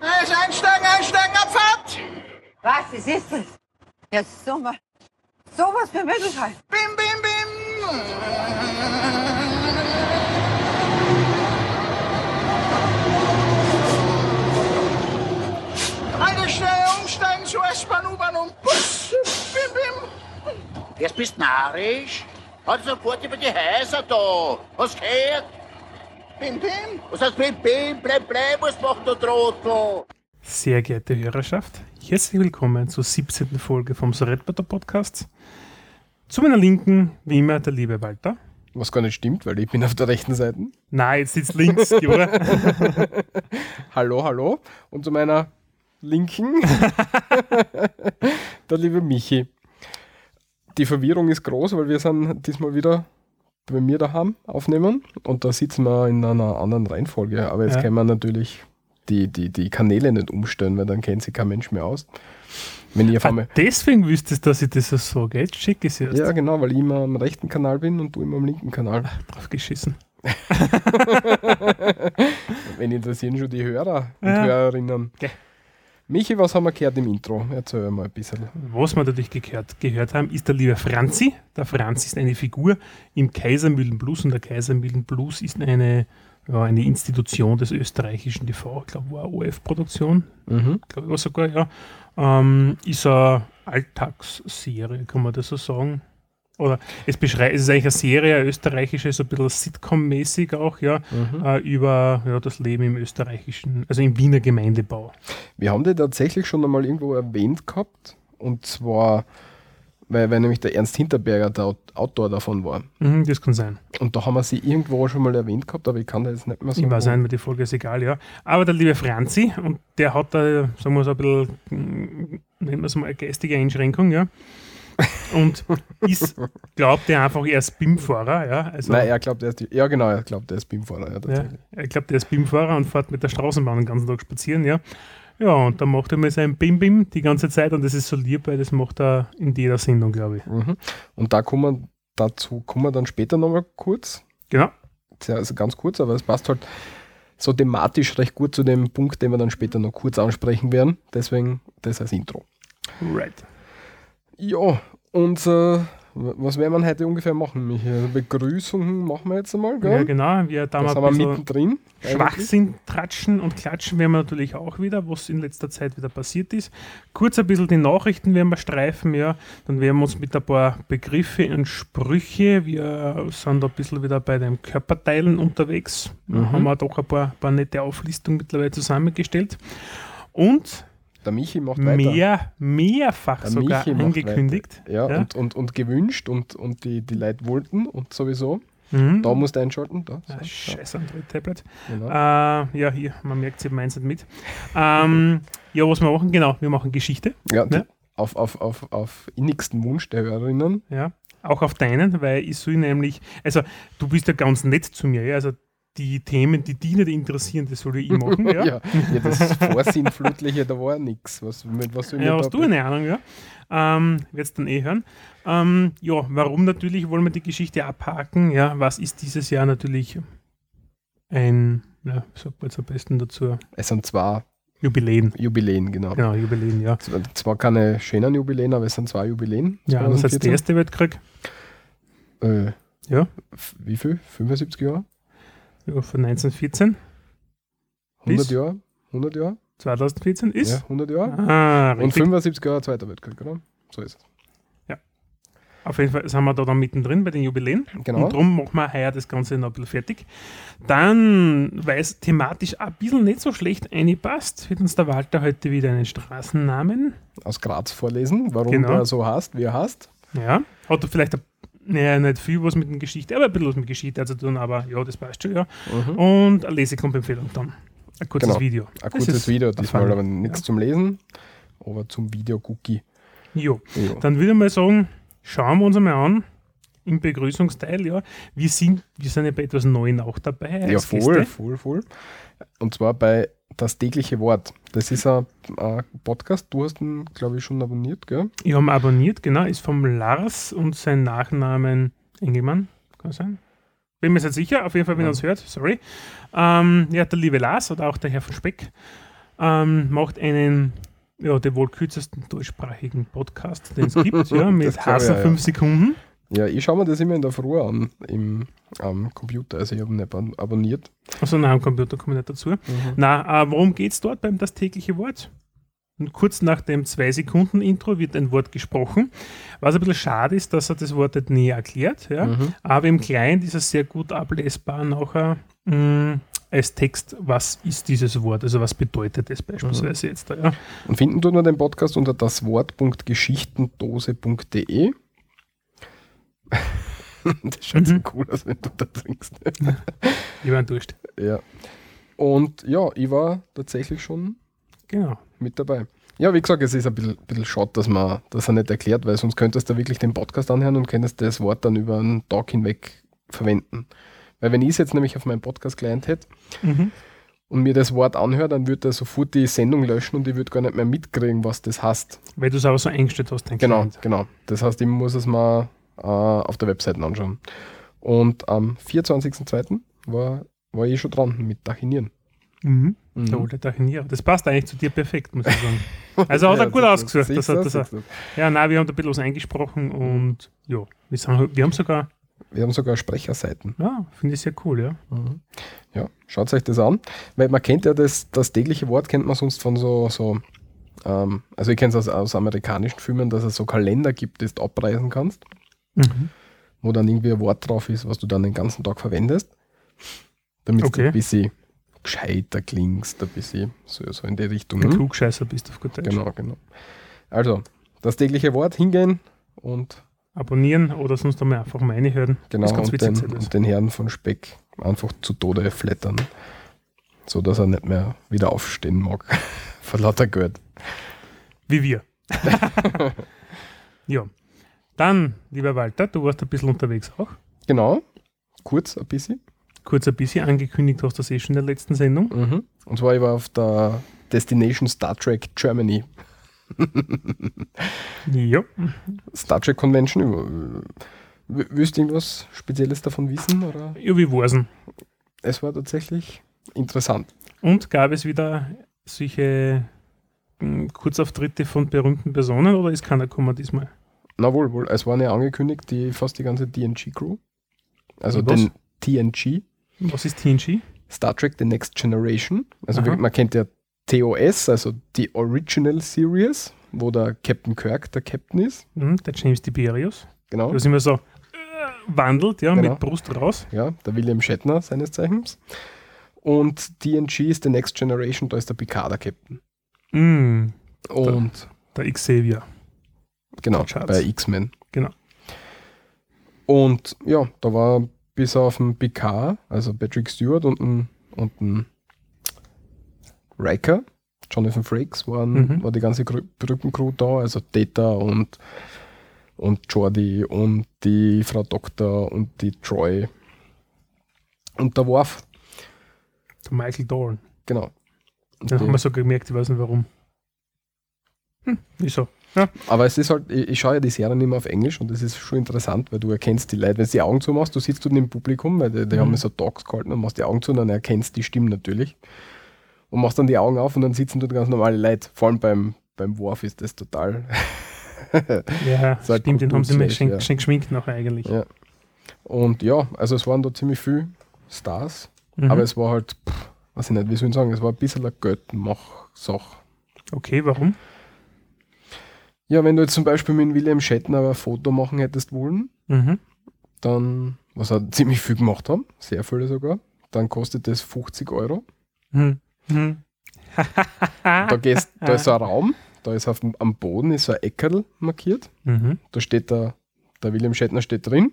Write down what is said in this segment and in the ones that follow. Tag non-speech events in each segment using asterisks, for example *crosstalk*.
Also einsteigen, einsteigen, Abfahrt! Was, was ist das? Ja, sowas, sowas für Möglichkeit. Bim, bim, bim! Eine schnell umsteigen zu S-Bahn, U-Bahn und Bus! Bim, bim! Jetzt bist narrisch. Halt sofort über die Häuser da. Hast du gehört? Bim, bim! Was heißt bim, bim, bleib, bleib, was macht der Trottel? Sehr geehrte Hörerschaft, herzlich willkommen zur 17. Folge vom Soretbater Podcast. Zu meiner Linken, wie immer, der liebe Walter. Was gar nicht stimmt, weil ich bin auf der rechten Seite. Nein, jetzt sitzt links, oder? *laughs* Hallo, hallo. Und zu meiner linken *laughs* der liebe Michi. Die Verwirrung ist groß, weil wir sind diesmal wieder bei mir daheim aufnehmen und da sitzen wir in einer anderen Reihenfolge. Aber jetzt Ja. können wir natürlich die, die, die Kanäle nicht umstellen, weil dann kennt sich kein Mensch mehr aus. Wenn ich auf Ah, deswegen wüsstest du, dass ich das so sage. Jetzt es erst. Ja, genau, weil ich immer am rechten Kanal bin und du immer am linken Kanal. Drauf geschissen. *laughs* Wenn interessieren schon die Hörer und Ja. Hörerinnen. Okay. Michi, was haben wir gehört im Intro? Erzähl mal ein bisschen. Was wir natürlich gehört, gehört haben, ist der liebe Franzi. Der Franzi ist eine Figur im Kaisermühlen Blues und der Kaisermühlen Blues ist eine, ja, eine Institution des österreichischen TV. Ich glaube, war eine OF-Produktion. Mhm. glaube ich war sogar, ja. Ähm, ist eine Alltagsserie, kann man das so sagen? Oder es beschreibt, es ist eigentlich eine Serie, eine österreichische, so ein bisschen Sitcom-mäßig auch, ja, Mhm. äh, über ja, das Leben im österreichischen, also im Wiener Gemeindebau. Wir haben die tatsächlich schon einmal irgendwo erwähnt gehabt. Und zwar, weil, weil nämlich der Ernst Hinterberger der Aut- Autor davon war. Mhm, das kann sein. Und da haben wir sie irgendwo schon mal erwähnt gehabt, aber ich kann da jetzt nicht mehr so. Ich weiß nicht, die Folge ist egal, ja. Aber der liebe Franzi, und der hat da, sagen wir so ein bisschen, mm, nennen wir es mal, eine geistige Einschränkung, ja. Und ist, glaubt er einfach, er ist BIM-Fahrer, ja. Also, Nein, er glaubt, er ist die, ja genau, er glaubt, er ist BIM-Fahrer. Ja, Ja, er glaubt, er ist BIM-Fahrer und fährt mit der Straßenbahn den ganzen Tag spazieren, ja. Ja, und dann macht er mal sein Bim-Bim die ganze Zeit und das ist so lieb, weil das macht er in jeder Sendung, glaube ich. Mhm. Und da kommen wir, dazu kommen wir dann später nochmal kurz. Genau. Also ganz kurz, aber es passt halt so thematisch recht gut zu dem Punkt, den wir dann später noch kurz ansprechen werden. Deswegen das als Intro. Right. Ja, und äh, was werden wir heute ungefähr machen, Michi? Also Begrüßungen machen wir jetzt einmal, gell? Ja, genau. Wir da mal sind ein wir mittendrin. eigentlich. Schwachsinn tratschen und klatschen werden wir natürlich auch wieder, was in letzter Zeit wieder passiert ist. Kurz ein bisschen die Nachrichten werden wir streifen, ja. Dann werden wir uns mit ein paar Begriffe und Sprüche, wir sind da ein bisschen wieder bei den Körperteilen unterwegs. Da Mhm. haben wir doch ein paar, paar nette Auflistungen mittlerweile zusammengestellt. Und Der Michi macht weiter. mehr, mehrfach Der sogar Michi angekündigt. Ja, Ja. Und, und, und gewünscht und, und die, die Leute wollten und sowieso. Mhm. Da musst du einschalten. Da. Ah, So, Scheiße, Android-Tablet. ja, genau. Äh, ja, hier, man merkt, sie meint es nicht mit. Ähm, ja, was wir machen, genau, wir machen Geschichte. ja, ne? auf, auf, auf, auf innigsten Wunsch der Hörerinnen. Ja, auch auf deinen, weil ich soll nämlich, also du bist ja ganz nett zu mir, ja, also die Themen, die dich nicht interessieren, das soll ich machen, ja. *laughs* Ja, ja das Vorsinnflutliche, da war nichts. Was, mit was soll Ja, hast du eine Ahnung, ja? Ähm, Werd's dann eh hören. Ähm, ja, warum natürlich wollen wir die Geschichte abhaken? Ja, was ist dieses Jahr natürlich ein, ja, wie sagt man jetzt am besten dazu? Es sind zwei Jubiläen. Jubiläen, genau. Genau, Jubiläen, ja. Zwar- Zwar keine schönen Jubiläen, aber es sind zwei Jubiläen. Ja, einerseits der 2014. Erste Weltkrieg, Äh, Ja. Wie viel? 75 Jahre? Ja, von 1914, 100 Bis? Jahre? 100 Jahre? 2014 ist. Ja, 100 Jahre. Ah, Und richtig. 75 Jahre Zweiter Weltkrieg, oder? So ist es. Auf jeden Fall sind wir da dann mittendrin bei den Jubiläen. Genau. Und darum machen wir heuer das Ganze noch ein bisschen fertig. Dann, weil es thematisch ein bisschen nicht so schlecht einpasst, wird uns der Walter heute wieder einen Straßennamen. Aus Graz vorlesen, warum Genau. der so heißt, wie er heißt. Ja. Hat er vielleicht ein, naja, nicht viel was mit der Geschichte, aber ein bisschen was mit Geschichte zu tun, aber ja, das passt schon, ja. Und eine Lesekompempfehlung dann. Ein kurzes Mhm. Genau. Video. Ein kurzes Video, diesmal aber nichts zum Lesen, aber zum Video-Cookie. Jo. Ja. Dann würde ich mal sagen, schauen wir uns einmal an, im Begrüßungsteil, ja. Wir sind, wir sind ja bei etwas Neuem auch dabei. Ja, voll, Gäste. voll, voll. Und zwar bei Das tägliche Wort. Das ist ein, ein Podcast, du hast ihn, glaube ich, schon abonniert, gell? Ich habe ihn abonniert, genau, ist vom Lars und sein Nachnamen Engelmann, kann sein. Bin mir jetzt sicher, auf jeden Fall, wenn er uns hört, sorry. Ähm, ja, der liebe Lars oder auch der Herr von Speck ähm, macht einen, ja, den wohl kürzesten deutschsprachigen Podcast, den es gibt, *laughs* ja, mit Hasen auch, ja. 5 Sekunden. Ja, ich schaue mir das immer in der Früh an im am Computer. Also ich habe ihn nicht ab- abonniert. Also nein, am Computer komme ich nicht dazu. Na, äh, worum geht es dort beim Das tägliche Wort? Und kurz nach dem 2-Sekunden-Intro wird ein Wort gesprochen. Was ein bisschen schade ist, dass er das Wort nicht näher erklärt. Ja? Mhm. Aber im Client ist es sehr gut ablesbar nachher mh, als Text, was ist dieses Wort, also was bedeutet es beispielsweise jetzt da. Ja? Und finden tut man den Podcast unter daswort.geschichtendose.de. *laughs* das schaut so Mhm. cool aus, wenn du da trinkst. *laughs* Ich war enttäuscht. ja. Und ja, ich war tatsächlich schon Genau. mit dabei. Ja, wie gesagt, es ist ein bisschen, bisschen schade, dass man das er nicht erklärt, weil sonst könntest du wirklich den Podcast anhören und könntest das Wort dann über einen Tag hinweg verwenden. Weil wenn ich es jetzt nämlich auf meinem Podcast-Client hätte Mhm. und mir das Wort anhört, dann würde er sofort die Sendung löschen und ich würde gar nicht mehr mitkriegen, was das heißt. Weil du es aber so eingestellt hast, dein Genau, Client. genau. Das heißt, ich muss es mal äh, auf der Webseite anschauen. Und am 24.02. war, war ich schon dran mit Dachinieren. Mhm. Mhm. Der alte Tachinierer. Das passt eigentlich zu dir perfekt, muss ich sagen. *laughs* Also hat er Ja, gut das- ausgesucht. das- hat, das- das- ja, nein, wir haben da ein bisschen was eingesprochen und ja, wir, sind, wir haben sogar, Wir haben sogar Sprecherseiten. ja, finde ich sehr cool, ja. Ja, schaut euch das an. Weil man kennt ja das, das tägliche Wort, kennt man sonst von so, so ähm, also ich kenne es aus, aus amerikanischen Filmen, dass es so Kalender gibt, das du abreisen kannst, Mhm. wo dann irgendwie ein Wort drauf ist, was du dann den ganzen Tag verwendest. Damit Okay. du ein bisschen gescheiter klingst, ein bisschen so, so in die Richtung. Ein hm? Klugscheißer bist auf gut Deutsch. Genau, genau. Also, das tägliche Wort hingehen und Abonnieren oder sonst einmal einfach meine hören. genau und witzig. den, und den Herrn von Speck einfach zu Tode flattern. So dass er nicht mehr wieder aufstehen mag. *laughs* Vor lauter Geld. Wie wir. *laughs* ja. Dann, lieber Walter, du warst ein bisschen unterwegs auch. Genau. Kurz ein bisschen. Kurz ein bisschen angekündigt hast du das eh schon in der letzten Sendung. Mhm. Und zwar ich war auf der Destination Star Trek Germany. Ja. Star Trek Convention. Willst du irgendwas Spezielles davon wissen? Oder? Ja, wie war's denn? Es war tatsächlich interessant. Und gab es wieder solche mh, Kurzauftritte von berühmten Personen oder ist keiner gekommen diesmal? Na wohl, wohl. Es waren ja angekündigt, die fast die ganze TNG-Crew. Also den TNG, Was ist TNG? Star Trek The Next Generation. Also Aha. man kennt ja TOS, also die Original Series, wo der Captain Kirk der Captain ist. Hm, der James Tiberius. Genau. Da sind wir so äh, wandelt, ja, Genau. mit Brust raus. Ja, der William Shatner seines Zeichens. Und TNG ist The Next Generation, da ist der Picard der Captain. Mm, Und der Xavier. Genau, bei X-Men. Genau. Und ja, da war bis auf den Picard, also Patrick Stewart und ein, und ein Riker, Jonathan Frakes, waren, Mhm. war die ganze Brückencrew da, also Data und, und Jordi und die Frau Doktor und die Troy und der Worf, Der Michael Dorn. genau. Die- haben wir so gemerkt, ich weiß nicht warum. Hm, wieso? Ja. Aber es ist halt, ich, ich schaue ja die Serien immer auf Englisch und das ist schon interessant, weil du erkennst die Leute, wenn du die Augen zumachst, du sitzt dort im Publikum, weil die, die Mhm. haben so Talks gehalten und machst die Augen zu und dann erkennst die Stimmen natürlich. Und machst dann die Augen auf und dann sitzen dort ganz normale Leute. Vor allem beim, beim Wurf ist das total. Ja, *laughs* So ein stimmt, den haben sie mir geschenkt, ja. geschenkt geschminkt nachher eigentlich. Ja. Und ja, also es waren da ziemlich viele Stars, Mhm. aber es war halt, pff, weiß ich nicht, wie soll ich sagen, es war ein bisschen eine Geldmach-Sache. okay, warum? Ja, wenn du jetzt zum Beispiel mit William Shatner ein Foto machen hättest wollen, Mhm. dann, was er ziemlich viel gemacht haben, sehr viele sogar, dann kostet das 50 Euro. Hm. Hm. Da, gehst, *laughs* da ist so ein Raum, da ist auf am Boden ist so ein Eckerl markiert, Mhm. da steht der, der William Shatner steht drin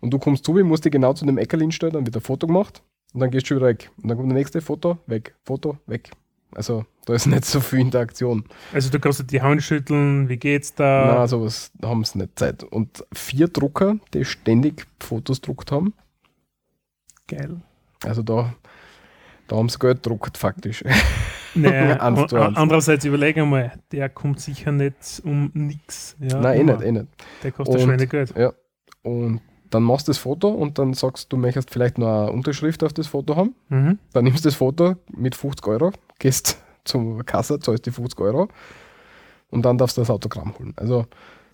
und du kommst zu, musst dich genau zu dem Eckerl hinstellen, dann wird ein Foto gemacht und dann gehst du wieder weg. Und dann kommt der nächste Foto, weg, Foto, weg. Also da ist nicht so viel Interaktion. Also du kannst dir die Hand schütteln, wie geht's da? Na, sowas haben sie nicht Zeit. Und vier Drucker, die ständig Fotos druckt haben, Geil. also da, da haben sie Geld gedruckt faktisch. *laughs* Naja, *laughs* Eins zu an- eins. andererseits überlege einmal, der kommt sicher nicht um nix. Ja, Nein, eh nicht, eh nicht. Der kostet Und- Schweinegeld. Ja. Und dann machst du das Foto und dann sagst du, möchtest vielleicht noch eine Unterschrift auf das Foto haben. Mhm. Dann nimmst du das Foto mit 50 Euro, gehst zur Kasse, zahlst die 50 Euro und dann darfst du das Autogramm holen. Also,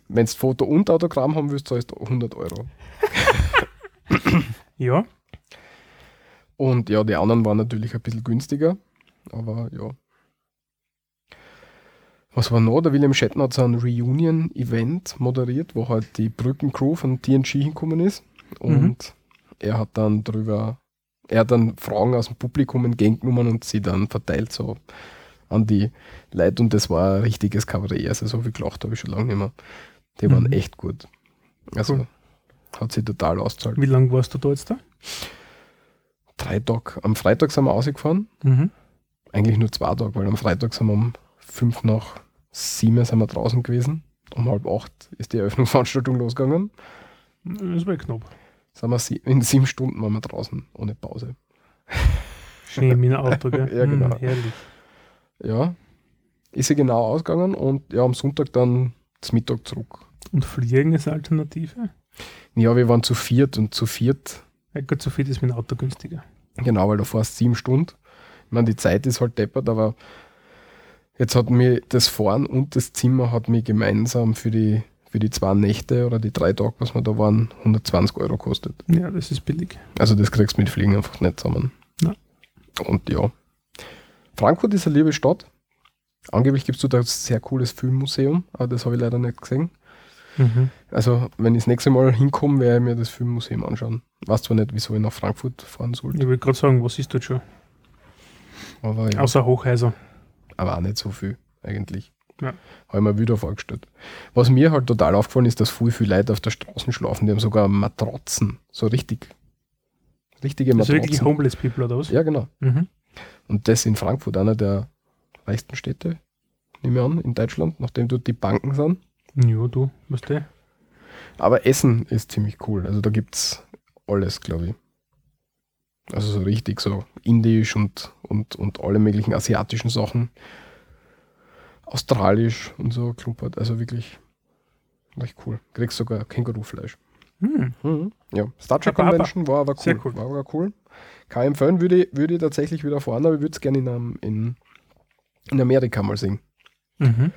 wenn du Foto und Autogramm haben willst, zahlst du 100 Euro. *laughs* Ja, Und ja, die anderen waren natürlich ein bisschen günstiger, aber ja. Was war noch? Der William Shatner hat so ein Reunion-Event moderiert, wo halt die Brückencrew von TNG hingekommen ist. Und er hat dann drüber, er hat dann Fragen aus dem Publikum entgegengenommen und sie dann verteilt so an die Leute. Und das war ein richtiges Kabarett. Also so viel gelacht habe ich schon lange nicht mehr. Die waren Mhm. echt gut. Also Cool. hat sie total ausgezahlt. wie lange warst du da jetzt da? Drei Tage. Am Freitag sind wir ausgefahren. Mhm. Eigentlich nur zwei Tage, weil am Freitag sind wir um fünf nach sieben sind wir draußen gewesen. Um halb acht ist die Eröffnungsveranstaltung *laughs* losgegangen. Das war knapp. Sind wir sie in sieben Stunden waren wir draußen, ohne Pause. Schön in ein Auto, *laughs* gell? Ja, genau. Mhm, herrlich. Ja, ist sie genau ausgegangen und ja, am Sonntag dann zum Mittag zurück. Und Fliegen ist Alternative? Ja, wir waren zu viert und zu viert, Ja, gut, so viel ist mit dem Auto günstiger. genau, weil du fährst sieben Stunden. Ich meine, die Zeit ist halt deppert, aber jetzt hat mir das Fahren und das Zimmer hat mir gemeinsam für die, für die zwei Nächte oder die drei Tage, was wir da waren, 120 Euro kostet. Ja, das ist billig. Also das kriegst du mit Fliegen einfach nicht zusammen. Nein. Und ja. Frankfurt ist eine liebe Stadt. Angeblich gibt es dort ein sehr cooles Filmmuseum, aber das habe ich leider nicht gesehen. Mhm. Also, wenn ich das nächste Mal hinkomme, werde ich mir das Filmmuseum anschauen. Weiß zwar nicht, wieso ich nach Frankfurt fahren Ich sollte, wollte gerade sagen, was ist dort schon? aber, ja, Außer Hochhäuser. aber auch nicht so viel eigentlich. Ja. Habe ich mir wieder vorgestellt. Was mir halt total aufgefallen ist, dass viel, viel Leute auf der Straße schlafen. Die haben sogar Matratzen. So richtig. Richtige Matratzen. wirklich Homeless People oder was? ja, genau. Mhm. Und das in Frankfurt, einer der reichsten Städte, nehme ich an, in Deutschland, nachdem dort die Banken sind. Ja, du, weißt du? Aber Essen ist ziemlich cool. Also da gibt es alles, glaube ich. Also so richtig so indisch und, und, und alle möglichen asiatischen Sachen. Australisch und so klumpert. Also wirklich recht cool. Kriegst sogar Kängurufleisch. Hm. Ja, Star Trek. Convention war aber cool. Sehr cool. War aber cool. Kann ich empfehlen, würde, ich- würde ich tatsächlich wieder fahren, aber ich würde es gerne in, in, in Amerika mal sehen. Mhm.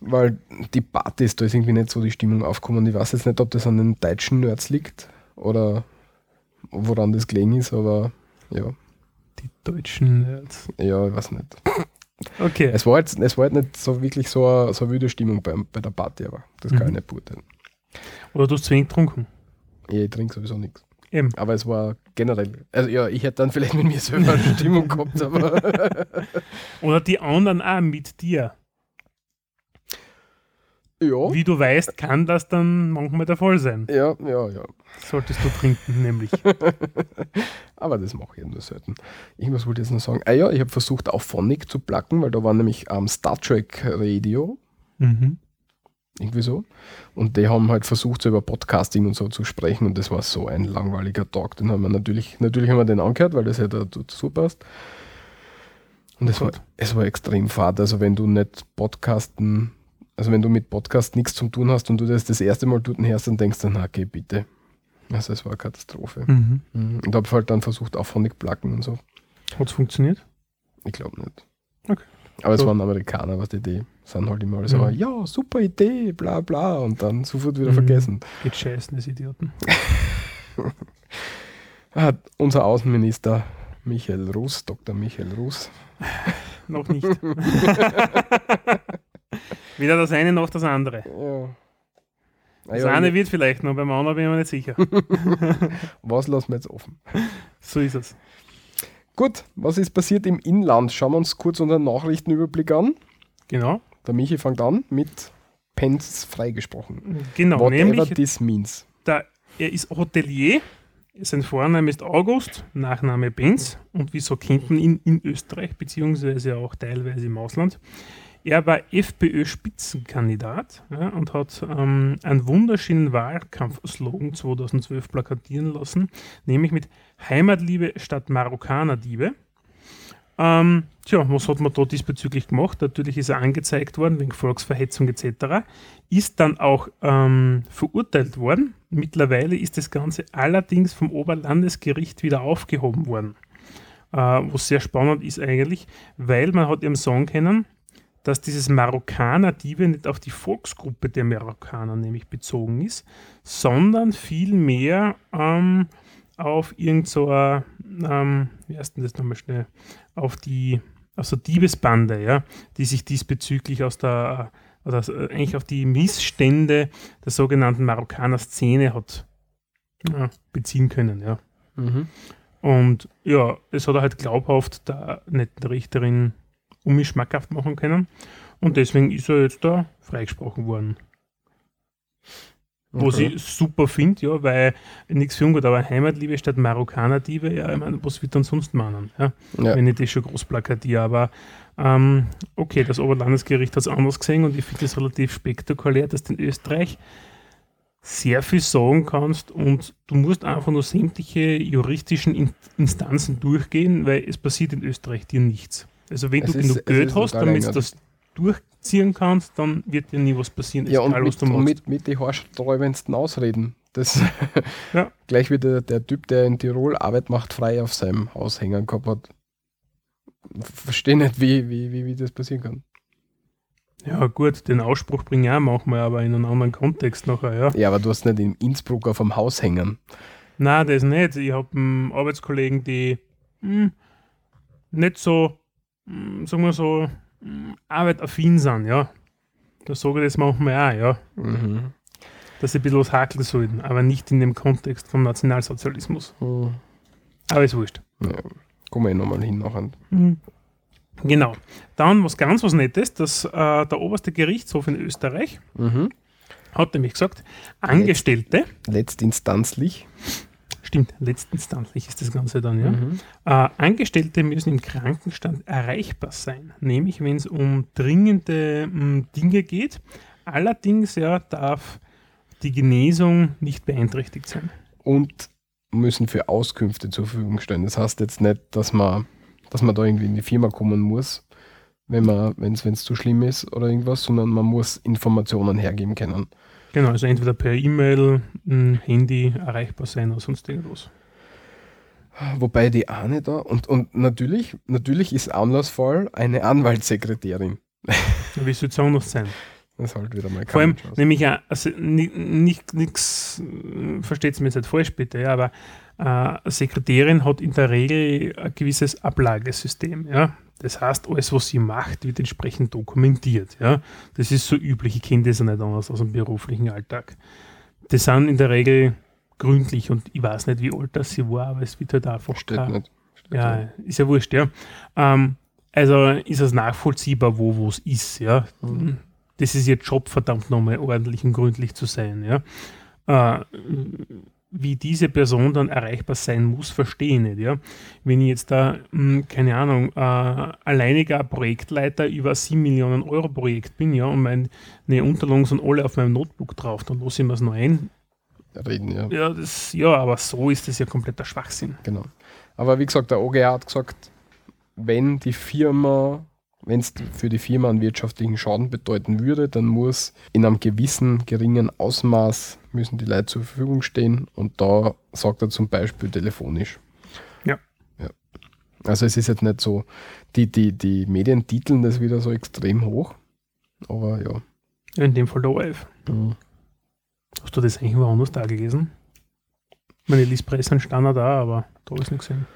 Weil die Partys, da ist irgendwie nicht so die Stimmung aufgekommen. Ich weiß jetzt nicht, ob das an den deutschen Nerds liegt oder woran das gelegen ist, aber ja, Die deutschen Nerds. ja, ich weiß nicht. Okay. Es war jetzt, es war jetzt nicht so wirklich so eine, so eine wilde Stimmung bei, bei der Party, aber das kann Mhm. ich nicht beurteilen. Oder du hast zu wenig getrunken. Ja, Ich trinke sowieso nichts. Eben. Aber es war generell, also ja, ich hätte dann vielleicht mit mir selber eine Stimmung *laughs* gehabt, aber *laughs* Oder die anderen auch mit dir. ja, Wie du weißt, kann das dann manchmal der Fall sein. ja, ja, ja. Solltest du trinken, *laughs* nämlich. Aber das mache ich nur selten. Irgendwas wollte ich jetzt noch sagen. Ah ja, ich habe versucht, auf Phonic zu placken, weil da war nämlich am Star Trek Radio, Mhm. Irgendwie so. Und die haben halt versucht, so über Podcasting und so zu sprechen und das war so ein langweiliger Tag. Den haben wir natürlich, natürlich haben wir den angehört, weil das ja da dazu passt. Und es war, es war extrem fad. Also wenn du nicht Podcasten, also wenn du mit Podcast nichts zu tun hast und du das das erste Mal dort hörst, dann denkst du, na okay, bitte. Also es war eine Katastrophe. Mhm. Mhm. Und habe halt dann versucht, auf Phonic placken und so. Hat es funktioniert? Ich glaube nicht. Okay. Aber es So. waren Amerikaner, was die Idee sind halt immer alle so, Mhm. ja, super Idee, bla bla, und dann sofort wieder Mhm. vergessen. Geht scheißen, das Idioten. *laughs* Ah, unser Außenminister Michael Russ, Dr. Michael Russ. *laughs* Noch nicht. *laughs* Weder das eine noch das andere. Ja. Ah Das ja, eine wird vielleicht noch, beim anderen bin ich mir nicht sicher. was lassen wir jetzt offen? So ist es. Gut, was ist passiert im Inland? Schauen wir uns kurz unseren Nachrichtenüberblick an. Genau. Der Michi fängt an mit Pence freigesprochen. Genau, Whatever nämlich this means. der, er ist Hotelier, sein Vorname ist August, Nachname Benz und wieso kennt man ihn in Österreich, beziehungsweise auch teilweise im Ausland. Er war FPÖ-Spitzenkandidat ja, und hat ähm, einen wunderschönen Wahlkampfslogan 2012 plakatieren lassen, nämlich mit Heimatliebe statt Marokkanerdiebe. Ähm, tja, was hat man da diesbezüglich gemacht? Natürlich ist er angezeigt worden wegen Volksverhetzung etc. Ist dann auch ähm, verurteilt worden. Mittlerweile ist das Ganze allerdings vom Oberlandesgericht wieder aufgehoben worden. äh, was sehr spannend ist eigentlich, weil man hat eben sagen können, dass dieses Marokkaner-Diebe nicht auf die Volksgruppe der Marokkaner nämlich bezogen ist, sondern vielmehr ähm, auf irgend so ähm, wie heißt denn das nochmal schnell, auf die, also Diebesbande, ja, die sich diesbezüglich aus der, oder eigentlich auf die Missstände der sogenannten Marokkaner-Szene hat ja, beziehen können, ja. Mhm. Und ja, es hat er halt glaubhaft der netten Richterin um mich schmackhaft machen können. Und deswegen ist er jetzt da freigesprochen worden. Was Okay. ich super finde, ja, weil nichts für ungut, aber Heimatliebe statt Marokkaner-Diebe, ja, ich meine, was wird dann sonst meinen? Ja? Ja. Wenn ich das schon groß plakatiere, aber ähm, okay, das Oberlandesgericht hat es anders gesehen und ich finde es relativ spektakulär, dass du in Österreich sehr viel sagen kannst und du musst einfach nur sämtliche juristischen In Instanzen durchgehen, weil es passiert in Österreich dir nichts. Also wenn Es du ist- genug Geld hast, damit du das durchziehen kannst, dann wird dir nie was passieren, Ja, und egal was mit, und mit, mit die haarsträubendsten Ausreden. Das *laughs* Ja. gleich wie der, Typ, der in Tirol Arbeit macht, frei auf seinem Haus hängen gehabt hat. Verstehe nicht, wie, wie, wie, wie das passieren kann. Ja gut, den Ausspruch bringe ich auch manchmal, aber in einem anderen Kontext nachher, ja. Ja, aber du hast nicht in Innsbruck auf dem Haus hängen. Nein, das nicht. Ich habe einen Arbeitskollegen, die hm, nicht so, hm, sagen wir so, arbeitaffin sind, ja. Da sage ich das manchmal auch, ja. Mhm. Dass sie ein bisschen was hakeln sollten, aber nicht in dem Kontext vom Nationalsozialismus. Hm. Aber ist wurscht. Ja. Kommen wir eh nochmal hin nachher. Genau. Dann was ganz was Nettes, dass äh, der oberste Gerichtshof in Österreich Mhm. hat nämlich gesagt, Angestellte, Letztinstanzlich. Stimmt, letztinstanzlich ist das Ganze dann, ja. Mhm. Äh, Angestellte müssen im Krankenstand erreichbar sein, nämlich wenn es um dringende mh, Dinge geht. Allerdings ja, darf die Genesung nicht beeinträchtigt sein. Und müssen für Auskünfte zur Verfügung stellen. Das heißt jetzt nicht, dass man, dass man da irgendwie in die Firma kommen muss, wenn es zu schlimm ist oder irgendwas, sondern man muss Informationen hergeben können. Genau, also entweder per E-Mail, mh, Handy erreichbar sein oder sonst irgendwas. Wobei die eine da, und, und natürlich, natürlich ist Anlassfall eine Anwaltssekretärin. Wie soll es anders sein? Das ist halt wieder mal Vor allem, nämlich auch, also, ni- nicht, nix, versteht es mir jetzt falsch bitte, ja, aber äh, Sekretärin hat in der Regel ein gewisses Ablagesystem, ja. Das heißt, alles, was sie macht, wird entsprechend dokumentiert, ja. Das ist so üblich, ich kenne das ja nicht anders aus dem beruflichen Alltag. Das sind in der Regel gründlich und ich weiß nicht, wie alt das sie war, aber es wird halt einfach Steht kein- nicht. Steht ja, nicht. ist ja wurscht, ja. Ähm, also ist es nachvollziehbar, wo wo es ist, ja. Mhm. Das ist ihr Job, verdammt nochmal ordentlich und gründlich zu sein, ja. Äh, wie diese Person dann erreichbar sein muss, verstehe ich nicht, ja. Wenn ich jetzt da, mh, keine Ahnung, äh, alleiniger Projektleiter über ein 7 Millionen Euro Projekt bin, ja, und meine Unterlagen sind alle auf meinem Notebook drauf, dann lasse ich mir es noch ein. Reden, ja. Ja, das, ja, aber so ist das ja kompletter Schwachsinn. Genau. Aber wie gesagt, der OGA hat gesagt, wenn die Firma, wenn es für die Firma einen wirtschaftlichen Schaden bedeuten würde, dann muss in einem gewissen geringen Ausmaß müssen die Leute zur Verfügung stehen und da sagt er zum Beispiel telefonisch. Ja. ja. Also es ist jetzt nicht so, die, die, die Medien titeln das wieder so extrem hoch, aber ja. In dem Fall der ORF. Hast du das eigentlich woanders da gelesen? Meine Lies Presse stand da, aber da habe ich es nicht gesehen.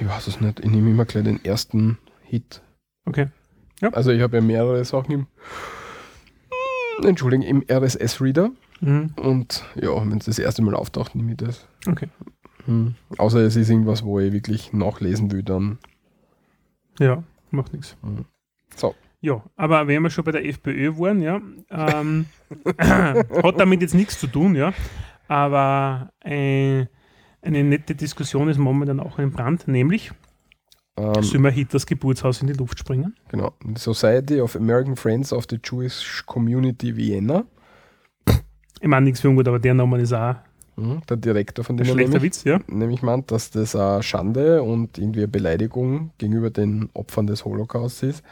Ich weiß es nicht, ich nehme immer gleich den ersten Hit. Okay. Also ich habe ja mehrere Sachen im, Entschuldigung, im RSS-Reader. Mhm. Und ja, wenn es das erste Mal auftaucht, nehme ich das. Okay. Hm. Außer es ist irgendwas, wo ich wirklich nachlesen will, dann. Ja, macht nichts. So. Ja, aber wenn wir schon bei der FPÖ waren, ja, ähm, *laughs* hat damit jetzt nichts zu tun, ja, aber äh, eine nette Diskussion ist momentan auch in Brand, nämlich, Ähm, sollen wir Hitlers Geburtshaus in die Luft springen? genau. The Society of American Friends of the Jewish Community Vienna. Ich meine nichts für ungut, aber der Name ist auch Mhm. Der Direktor von dem schlechter nämlich, Witz, ja. nämlich meint, dass das eine Schande und irgendwie eine Beleidigung gegenüber den Opfern des Holocaust ist.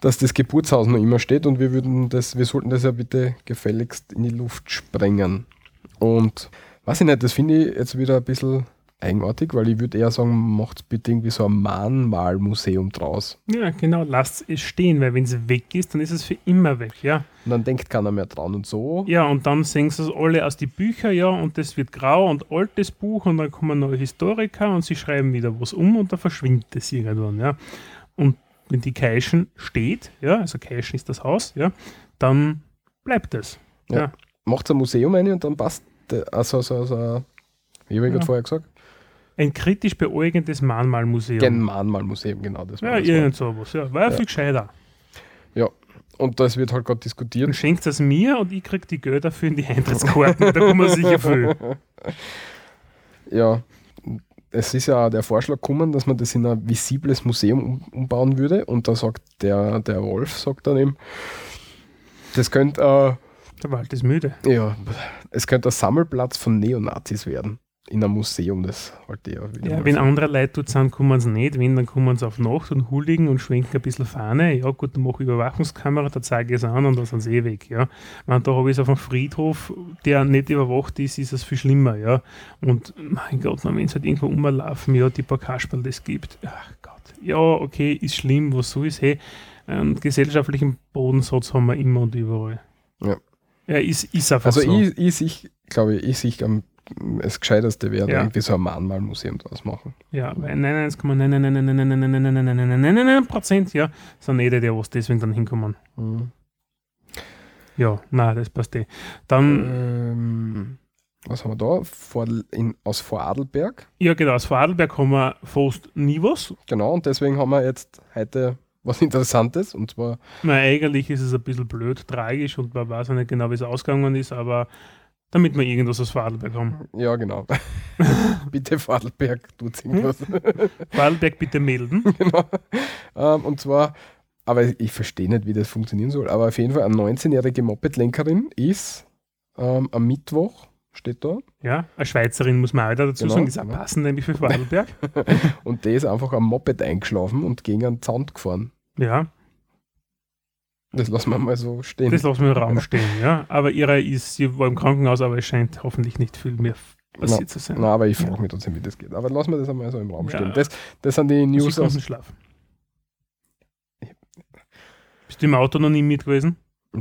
Dass das Geburtshaus noch immer steht und wir würden das, wir sollten das ja bitte gefälligst in die Luft sprengen. Und weiß ich nicht, das finde ich jetzt wieder ein bisschen eigenartig, weil ich würde eher sagen, macht bitte irgendwie so ein Mahnmalmuseum draus. Ja, genau, lasst es stehen, weil wenn es weg ist, dann ist es für immer weg, ja. Und dann denkt keiner mehr dran und so. Ja, und dann sehen sie es alle aus die Bücher, ja, und das wird grau und altes Buch und dann kommen neue Historiker und sie schreiben wieder was um und dann verschwindet es irgendwann, ja. Und wenn die Keischen steht, ja, also Keischen ist das Haus, ja, dann bleibt es. Ja. Ja. Macht ein Museum rein und dann passt, also, so, so, wie habe ich Ja. gerade vorher gesagt? Ein kritisch beäugendes Mahnmalmuseum. Gen Mahnmalmuseum, genau. Das ja, das irgend sowas, ja. War ja viel gescheiter. ja. Und das wird halt gerade diskutiert. schenkt es mir und ich krieg die Gelder für in die Eintrittskarten, da kommen wir sicher viel. *laughs* Ja, es ist ja der Vorschlag gekommen, dass man das in ein visibles Museum um, umbauen würde. Und da sagt der, der Wolf, sagt dann eben, das könnte, Der Wald ist müde. äh, ja, es könnte ein Sammelplatz von Neonazis werden. In einem Museum, das halt ja wieder Ja, wenn andere Leute dort sind, kommen sie nicht. Wenn, dann kommen sie auf Nacht und huldigen und schwenken ein bisschen Fahne. Ja, gut, dann mache ich Überwachungskamera, da zeige ich es an und dann sind sie eh weg. Ja. Wenn da habe ich es auf einem Friedhof, der nicht überwacht ist, ist es viel schlimmer. Ja. Und mein Gott, wenn es halt irgendwo rumlaufen, ja, die paar Kasperl das gibt. Ach Gott. Ja, okay, ist schlimm, was so ist. Hey, einen gesellschaftlichen Bodensatz haben wir immer und überall. Ja. Ja, ist, ist einfach Also so. ich, ich sich, glaube ich, ich sich am das Gescheiteste wäre, ja. irgendwie so ein Mahnmalmuseum draus machen. Ja, weil 99,9999999 Prozent, ja, sind eh die, die was deswegen dann hinkommen. Ja, na, das passt eh. Dann. Ähm, was haben wir da? Vor, in, aus Vorarlberg? Ja, genau, aus Vorarlberg haben wir fast nie was. Genau, und deswegen haben wir jetzt heute was Interessantes und zwar. Na, eigentlich ist es ein bisschen blöd, tragisch und man weiß ja nicht genau, wie es ausgegangen ist, aber damit wir irgendwas aus Vorarlberg haben. ja genau. *laughs* Bitte Vorarlberg, tut irgendwas. *laughs* Vorarlberg bitte melden. *laughs* genau. Ähm, und zwar, aber ich, ich verstehe nicht, wie das funktionieren soll, aber auf jeden Fall eine 19-jährige Mopedlenkerin ist ähm, am Mittwoch, steht da, Ja, eine Schweizerin muss man auch wieder dazu Genau, sagen, ist auch genau. passend nämlich für Vorarlberg. und die ist einfach am Moped eingeschlafen und gegen einen Zaun gefahren. Ja, Das lassen wir mal so stehen. das lassen wir im Raum stehen, ja. Aber ihre ist, sie war im Krankenhaus, aber es scheint hoffentlich nicht viel mehr passiert zu sein. Na, aber ich frage mich trotzdem, wie das geht. Aber lassen wir das einmal so im Raum Ja. stehen. Das, das sind die News aus. Sekundenschlaf. Bist du im Auto noch nie mit gewesen?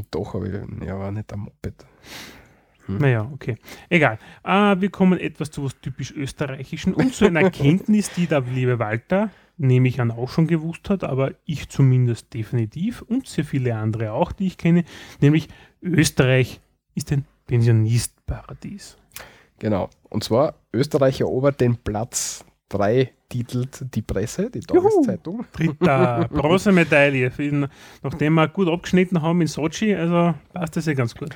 Doch, aber ich, ja, war nicht am Moped. Naja, okay. Egal. Äh, wir kommen etwas zu was typisch Österreichischen und zu einer *laughs* Erkenntnis, die der liebe Walter, nehme ich an, auch schon gewusst hat, aber ich zumindest definitiv und sehr viele andere auch, die ich kenne, nämlich Österreich ist ein Pensionistparadies. Genau. Und zwar, Österreich erobert den Platz 3, titelt die Presse, die. Tageszeitung. Dritter *laughs* Bronzemedaille, nachdem wir gut abgeschnitten haben in Sochi, also passt das ja ganz gut.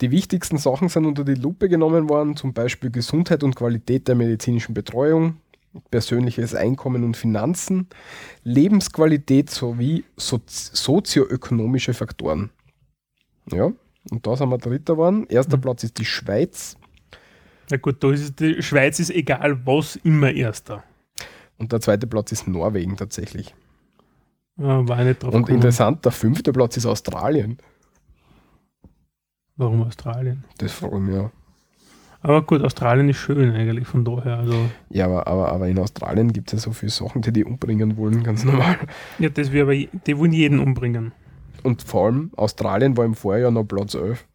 Die wichtigsten Sachen sind unter die Lupe genommen worden, zum Beispiel Gesundheit und Qualität der medizinischen Betreuung, persönliches Einkommen und Finanzen, Lebensqualität sowie sozi sozioökonomische Faktoren. Ja, und da sind wir Dritter geworden. Erster Platz ist die Schweiz Na gut, da ist die Schweiz ist egal was, immer Erster. und der zweite Platz ist Norwegen tatsächlich. Äh, war ich nicht drauf Und gekommen. interessant, der fünfte Platz ist Australien. Warum Australien? Das freut mich ja. Aber gut, Australien ist schön eigentlich von daher. Also, Ja, aber, aber, aber in Australien gibt es ja so viele Sachen, die die umbringen wollen, ganz normal. ja, das wir aber, die wollen jeden umbringen. Und vor allem, Australien war im Vorjahr noch Platz 11.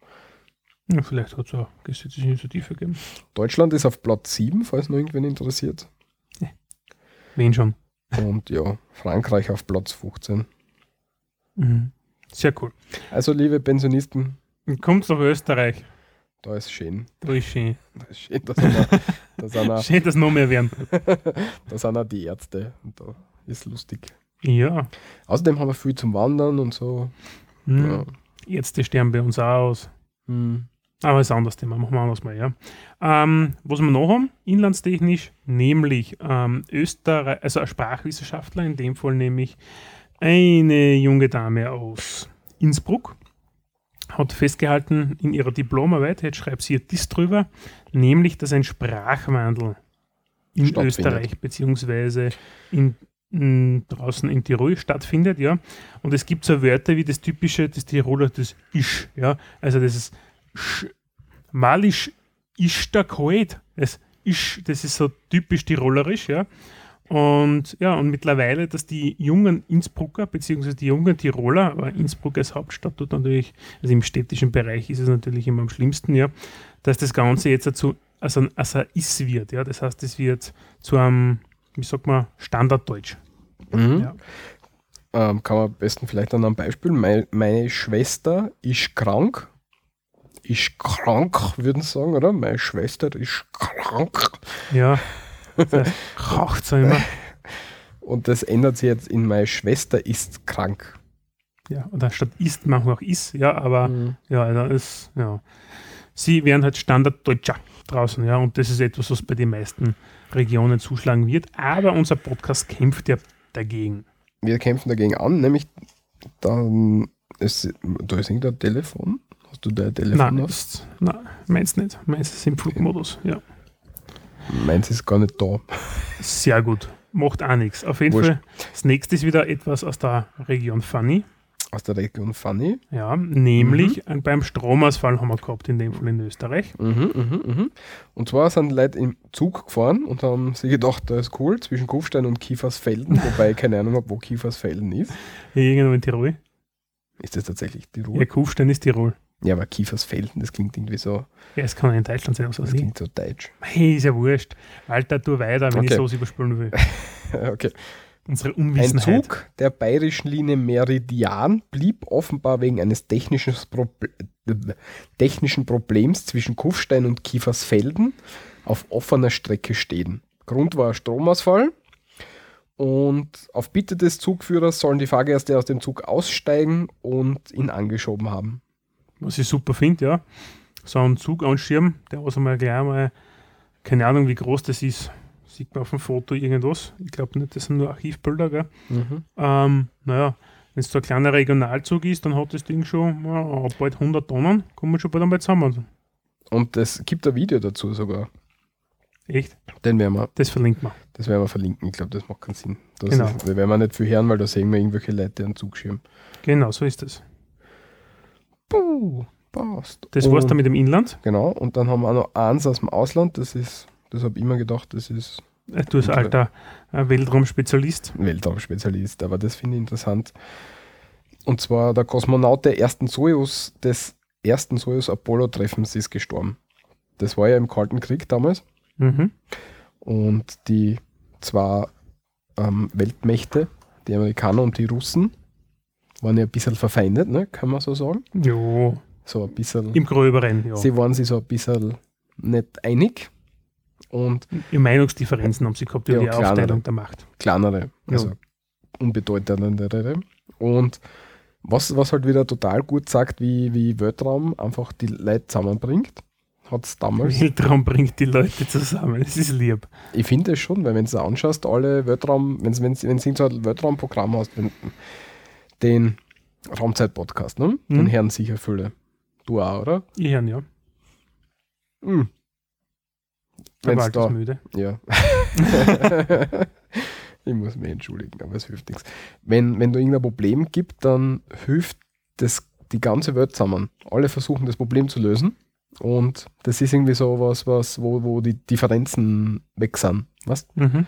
Ja, vielleicht hat es auch gesetzliche Initiative gegeben. Deutschland ist auf Platz 7, falls noch irgendwen interessiert. Wen schon? Und ja, Frankreich auf Platz 15. Mhm. Sehr cool. Also, liebe Pensionisten, Kommt nach Österreich. da ist schön. Da ist schön. Da ist schön, da sind, da sind, auch, *laughs* Schön, dass noch mehr werden. *laughs* da sind auch die Ärzte. Und da ist lustig. Ja. Außerdem haben wir viel zum Wandern und so. Mhm. Ja. Ärzte sterben bei uns auch aus. Hm. Aber ist ein anderes Thema, machen wir anders mal, ja. Ähm, was wir noch haben, inlandstechnisch, nämlich ähm, Österreich, also ein Sprachwissenschaftler, in dem Fall nämlich eine junge Dame aus Innsbruck, hat festgehalten in ihrer Diplomarbeit, jetzt schreibt sie dies drüber, nämlich, dass ein Sprachwandel in. Österreich beziehungsweise in, in, draußen in Tirol stattfindet, ja. Und es gibt so Wörter wie das typische, das Tiroler, das Isch, ja. Also das ist Sch Malisch ist der kalt. Es ist, das ist so typisch tirolerisch, ja. Und ja, und mittlerweile, dass die jungen Innsbrucker, beziehungsweise die jungen Tiroler, aber Innsbruck als Hauptstadt tut natürlich, also im städtischen Bereich ist es natürlich immer am schlimmsten, ja, dass das Ganze jetzt dazu, also, also ein Is wird, ja. Das heißt, es wird zu einem, wie sagt man, Standarddeutsch. Mhm. Ja. Ähm, kann man am besten vielleicht an einem Beispiel. Meine, meine Schwester ist krank. Ist krank, würden sie sagen, oder? Meine Schwester ist krank. Ja. Raucht so immer. Und das ändert sich jetzt in meine Schwester ist krank. Ja, oder statt ist manchmal auch ist, ja, aber Mhm. ja, da ist, ja. Sie wären halt Standarddeutscher draußen, ja, und das ist etwas, was bei den meisten Regionen zuschlagen wird. Aber unser Podcast kämpft ja dagegen. Wir kämpfen dagegen an, nämlich dann ist, da ist irgendein Telefon. Hast du dein Telefon Nein, nein, meins nicht. Meins ist im Flugmodus, ja. Meins ist gar nicht da. Sehr gut. Macht auch nichts. Auf jeden Wurscht. Fall, das nächste ist wieder etwas aus der Region Funny. Aus der Region Funny. Ja, nämlich ein- beim Stromausfall haben wir gehabt, in dem Fall in Österreich. Mhm, mhm, mhm. Und zwar sind Leute im Zug gefahren und haben sich gedacht, da ist cool, zwischen Kufstein und Kiefersfelden, wobei ich keine Ahnung habe, wo Kiefersfelden ist. Hier irgendwo in Tirol. Ist das tatsächlich Ja, Tirol? Kufstein ist Tirol. Ja, aber Kiefersfelden, das klingt irgendwie so, Ja, es kann in Deutschland sein, was weiß das ich. klingt so deutsch. *laughs* Hey, ist ja wurscht. Alter, tu weiter, wenn ich Okay. sowas überspülen will. *laughs* okay. Unsere Ein Unwissenheit. Zug der bayerischen Linie Meridian blieb offenbar wegen eines technischen, Proble *laughs* technischen Problems zwischen Kufstein und Kiefersfelden auf offener Strecke stehen. Grund war ein Stromausfall und auf Bitte des Zugführers sollen die Fahrgäste aus dem Zug aussteigen und ihn angeschoben haben. Was ich super finde, ja. So ein Zug anschirmen, der was einmal gleich mal, keine Ahnung, wie groß das ist. Sieht man auf dem Foto irgendwas. Ich glaube nicht, das sind nur Archivbilder, gell? Ähm, naja, wenn es so ein kleiner Regionalzug ist, dann hat das Ding schon ja, bald 100 Tonnen, kommen wir schon bald einmal zusammen. Und es gibt ein Video dazu sogar. Echt? Den werden wir, Das verlinkt man. das werden wir verlinken. Ich glaube, das macht keinen Sinn. Das Genau. ist, wir werden wir nicht viel hören, weil da sehen wir irgendwelche Leute, die einen Zug schirmen. Genau, so ist das. Puh, passt. Das war's dann mit dem Inland. Genau, und dann haben wir auch noch eins aus dem Ausland, das ist, das habe ich immer gedacht, das ist Äh, Du als Okay. alter äh, Weltraumspezialist. Weltraumspezialist, aber das finde ich interessant. Und zwar der Kosmonaut der ersten Soyuz, des ersten Soyuz-Apollo-Treffens ist gestorben. Das war ja im Kalten Krieg damals. Mhm. Und die zwei ähm, Weltmächte, die Amerikaner und die Russen, waren ja ein bisschen verfeindet, ne? kann man so sagen. Jo, So ein bisschen, im Gröberen, ja. sie waren sich so ein bisschen nicht einig. Und Die Meinungsdifferenzen haben sie gehabt über Ja, die kleinere. Aufteilung der Macht. kleinere, also Ja. unbedeutendere. Und was, was halt wieder total gut sagt, wie, wie Weltraum einfach die Leute zusammenbringt, hat es damals. Weltraum bringt die Leute zusammen. Das ist lieb. Ich finde es schon, weil wenn du anschaust, alle Weltraum, wenn du so ein Weltraumprogramm hast, wenn, den Raumzeit-Podcast, ne? den Mhm. hören sicher viele. Du auch, oder? Ich höre ja. Mhm. Der Wenn's Wald da- ist müde. Ja. *laughs* ich muss mich entschuldigen, aber es hilft nichts. Wenn, wenn du irgendein Problem gibt, dann hilft das die ganze Welt zusammen. Alle versuchen das Problem zu lösen. Und das ist irgendwie so was, was wo, wo die Differenzen weg sind. Was? Mhm.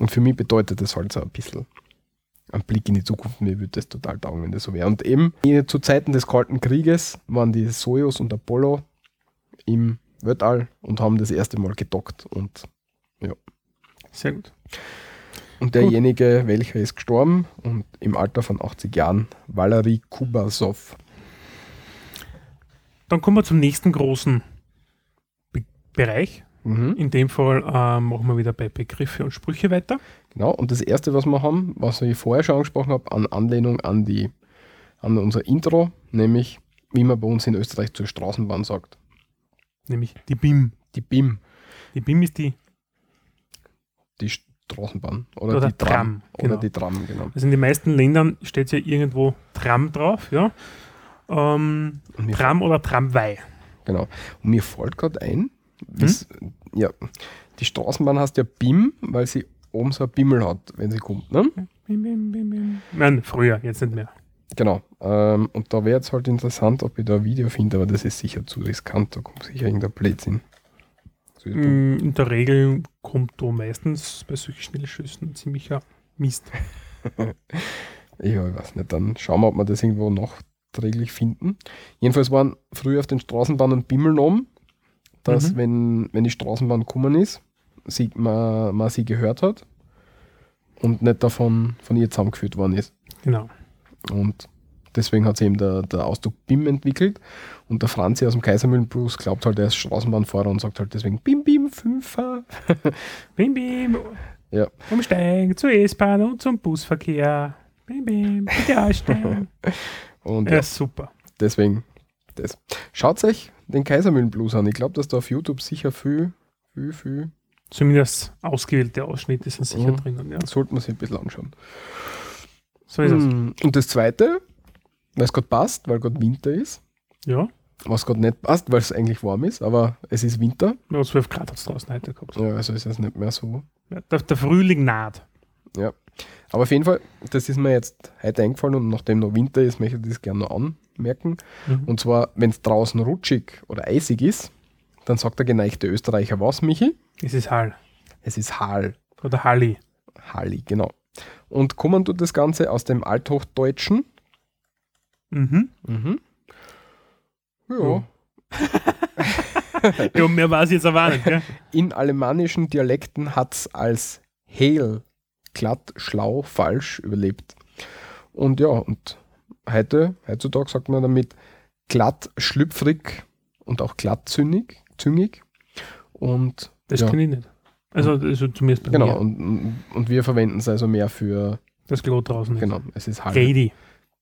Und für mich bedeutet das halt so ein bisschen ein Blick in die Zukunft. Mir würde das total taugen, wenn das so wäre. Und eben zu Zeiten des Kalten Krieges waren die Soyuz und Apollo im Weltall und haben das erste Mal gedockt. Und, Sehr gut. und derjenige, welcher ist gestorben und im Alter von 80 Jahren, Valery Kubasov. Dann kommen wir zum nächsten großen Be Bereich. Mhm. In dem Fall äh, machen wir wieder bei Begriffe und Sprüche weiter. Genau, und das erste, was wir haben, was ich vorher schon angesprochen habe, an Anlehnung an, die, an unser Intro, nämlich wie man bei uns in Österreich zur Straßenbahn sagt. Nämlich die BIM. Die BIM. Die BIM ist die, die Straßenbahn oder, Oder die Tram, Tram, oder genau. die Tram, genau. also in den meisten Ländern steht ja irgendwo Tram drauf, ja. Ähm, Tram oder Tramwei. genau. Und mir fällt gerade ein, wie's- ja, die Straßenbahn heißt ja BIM, weil sie oben so ein Bimmel hat, wenn sie kommt, ne? Bim, bim, bim, bim. Nein, früher, jetzt nicht mehr. Genau. Ähm, und da wäre jetzt halt interessant, ob ich da ein Video finde, aber das ist sicher zu riskant, da kommt sicher irgendein Blödsinn. Es. Mm, In der Regel kommt da meistens bei solchen Schnellschüssen ziemlicher Mist. *laughs* Ja, ich weiß nicht. Dann schauen wir, ob wir das irgendwo nachträglich finden. Jedenfalls waren früher auf den Straßenbahnen Bimmeln oben, dass Mhm. wenn, wenn die Straßenbahn gekommen ist, sie, man, man sie gehört hat und nicht davon von ihr zusammengeführt worden ist. Genau. Und deswegen hat sich eben der, der Ausdruck BIM entwickelt. Und der Franzi aus dem Kaisermühlenblues glaubt halt, er ist Straßenbahnfahrer und sagt halt deswegen BIM BIM Fünfer. *laughs* Bim, bim. Ja. Umsteigen zur S-Bahn und zum Busverkehr. Bim, bim. Bitte aussteigen. *laughs* Und ja, ja, super. deswegen das. Schaut euch den Kaisermühlenblues an. Ich glaube, dass da auf YouTube sicher viel, viel, viel, Zumindest ausgewählte Ausschnitte sind sicher Mhm. drinnen. Ja. sollte man sich ein bisschen anschauen. So ist es. Hm, Und das zweite, weil es gerade passt, weil gerade Winter ist, Ja. was gerade nicht passt, weil es eigentlich warm ist, aber es ist Winter. Ja, 12 Grad hat es draußen heute gehabt. Ja, also ist es nicht mehr so Ja, der, der Frühling naht. Ja. Aber auf jeden Fall, das ist mir jetzt heute eingefallen und nachdem noch Winter ist, möchte ich das gerne noch anmerken. Mhm. Und zwar, wenn es draußen rutschig oder eisig ist, dann sagt der geneigte Österreicher was, Michi? Es ist Hall. Es ist Hal. Oder Halli. Halli, genau. Und kommen tut das Ganze aus dem Althochdeutschen. Mhm. Mhm. Ja. Ja. Ja, mehr weiß ich jetzt aber nicht. Gell? In alemannischen Dialekten hat es als Hehl, glatt, schlau, falsch überlebt. Und ja, und heute, heutzutage sagt man damit glatt, schlüpfrig und auch glattzüngig. Züngig. Und Das ja, kenne ich nicht. Also, also zumindest bei genau, mir. und, und wir verwenden es also mehr für, Das Klo draußen ist. genau, es ist halt. Lady.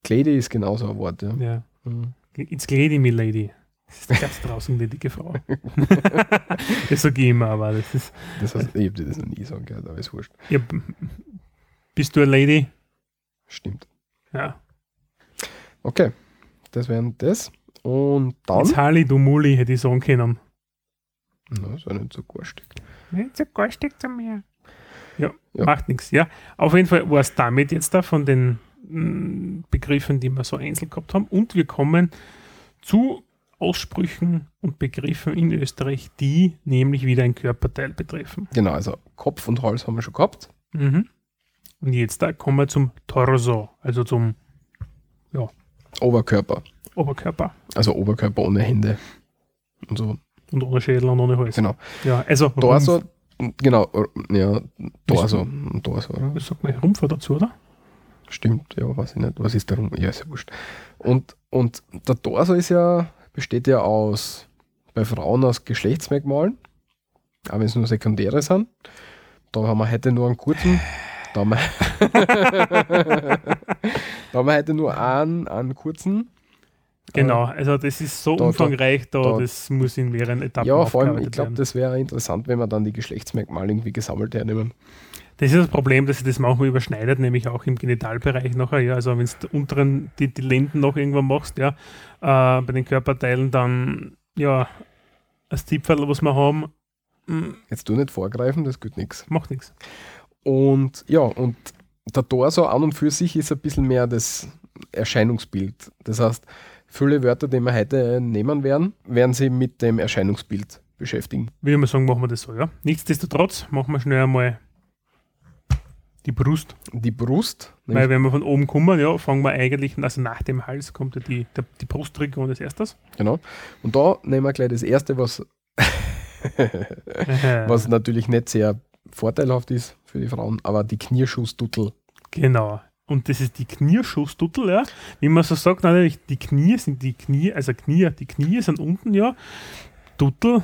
Kleidi ist genauso ein Wort, ja. Ja. Mhm. It's Lady, me Lady. Das ist ganz *laughs* draußen die dicke Frau. *laughs* das sage ich immer, aber das ist. Das heißt, ich habe dir das noch nie sagen gehört, aber ist wurscht. Ja, bist du eine Lady? Stimmt. Ja. Okay, das wären das. Und dann. Jetzt Harley, du Muli, hätte ich sagen können. Na, ist ja nicht so garstig. Nicht so garstig zu mir. Ja, Ja. macht nichts. Ja, auf jeden Fall war es damit jetzt da von den mm, Begriffen, die wir so einzeln gehabt haben. Und wir kommen zu Aussprüchen und Begriffen in Österreich, die nämlich wieder ein Körperteil betreffen. Genau, also Kopf und Hals haben wir schon gehabt. Mhm. Und jetzt da kommen wir zum Torso, also zum Oberkörper. Oberkörper. Also Oberkörper ohne Hände. Und so. Und ohne Schädel und ohne Hals. Genau. Ja, also Torso, Rumpf. genau, ja, Torso. Torso, oder? Das sagt man Rumpfer dazu, oder? Stimmt, ja, weiß ich nicht. Was ist der Rum? Ja, ist ja wurscht. Und, und der Torso ist ja, besteht ja aus, bei Frauen aus Geschlechtsmerkmalen, auch wenn es nur sekundäre sind. Da haben wir heute nur einen kurzen, da haben wir, *laughs* da haben wir heute nur einen, einen kurzen. Genau, also das ist so da- umfangreich, da, da- das muss in mehreren Etappen Ja, vor allem, ich glaube, das wäre interessant, wenn wir dann die Geschlechtsmerkmale irgendwie gesammelt hernehmen. Das ist das Problem, dass sich das manchmal überschneidet, nämlich auch im Genitalbereich nachher. Ja, also wenn du unteren die, die Lenden noch irgendwann machst, ja, äh, bei den Körperteilen, dann ja, das Tippfall, was wir haben, mm, Jetzt du nicht vorgreifen, das geht nichts. macht nichts. Und ja, und der Torso an und für sich ist ein bisschen mehr das Erscheinungsbild. Das heißt, viele Wörter, die wir heute nehmen werden, werden sie mit dem Erscheinungsbild beschäftigen. Würde ich mal sagen, machen wir das so, ja. Nichtsdestotrotz machen wir schnell einmal die Brust. Die Brust, Weil wenn wir von oben kommen, ja, fangen wir eigentlich, also nach dem Hals kommt ja die, der, die Brustregion als erstes. genau. Und da nehmen wir gleich das erste, was, *laughs* was natürlich nicht sehr vorteilhaft ist für die Frauen, aber die Knierschussduttel. Genau. Und das ist die Knierschussduttel, ja. Wie man so sagt, natürlich, die Knie sind die Knie, also Knie, die Knie sind unten, ja. Duttel,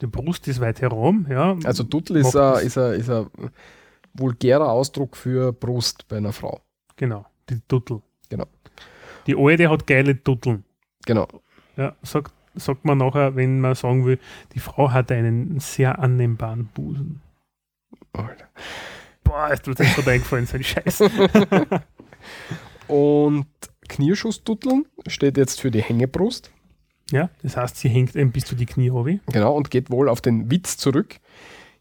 die Brust ist weit herum, ja. Also Duttel ist ein, ist, ein, ist ein vulgärer Ausdruck für Brust bei einer Frau. Genau, die Duttel. Genau. Die alte hat geile Dutteln. Genau. Ja, sagt, sagt man nachher, wenn man sagen will, die Frau hat einen sehr annehmbaren Busen. Alter. Boah, ist mir das gerade eingefallen, so ein Scheiß. Und Knierschussdutteln steht jetzt für die Hängebrust. Ja, das heißt, sie hängt eben bis zu die Knie runter. Genau, und geht wohl auf den Witz zurück.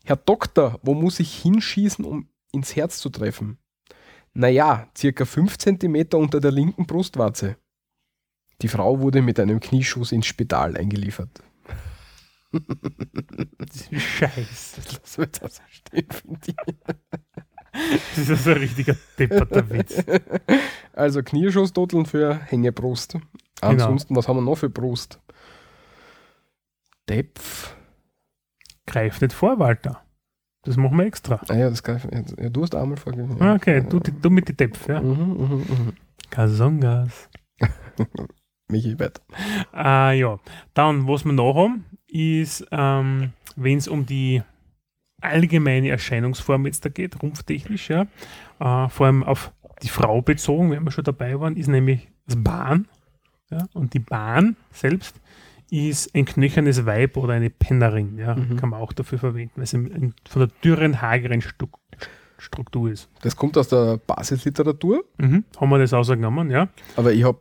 Herr Doktor, wo muss ich hinschießen, um ins Herz zu treffen? Naja, circa 5 cm unter der linken Brustwarze. Die Frau wurde mit einem Knieschuss ins Spital eingeliefert. Scheiße. Das wird das stehen, finde ich. Das ist so ein richtiger depperter Witz. Also Knieschusstoteln für Hängebrust. Ansonsten, was haben wir noch für Brust? Depf. Greif nicht vor, Walter. Das machen wir extra. Ah ja, das ich, ja, du hast auch mal vorgegeben. Ah, Okay, du, du mit die Depf, ja. Mhm, mhm, mhm. Kasongas. *laughs* Michi, weiter. Ah, ja. Dann, was wir noch haben, ist, ähm, wenn es um die allgemeine Erscheinungsform jetzt da geht, rumpftechnisch, ja, äh, vor allem auf die Frau bezogen, wenn wir schon dabei waren, ist nämlich das Bahn. Ja, und die Bahn selbst ist ein knöchernes Weib oder eine Pennerin, ja, Mhm. kann man auch dafür verwenden, weil es von der dürren, hageren Stu Struktur ist. Das kommt aus der Basisliteratur, Mhm. Haben wir das ausgenommen, ja? aber ich habe,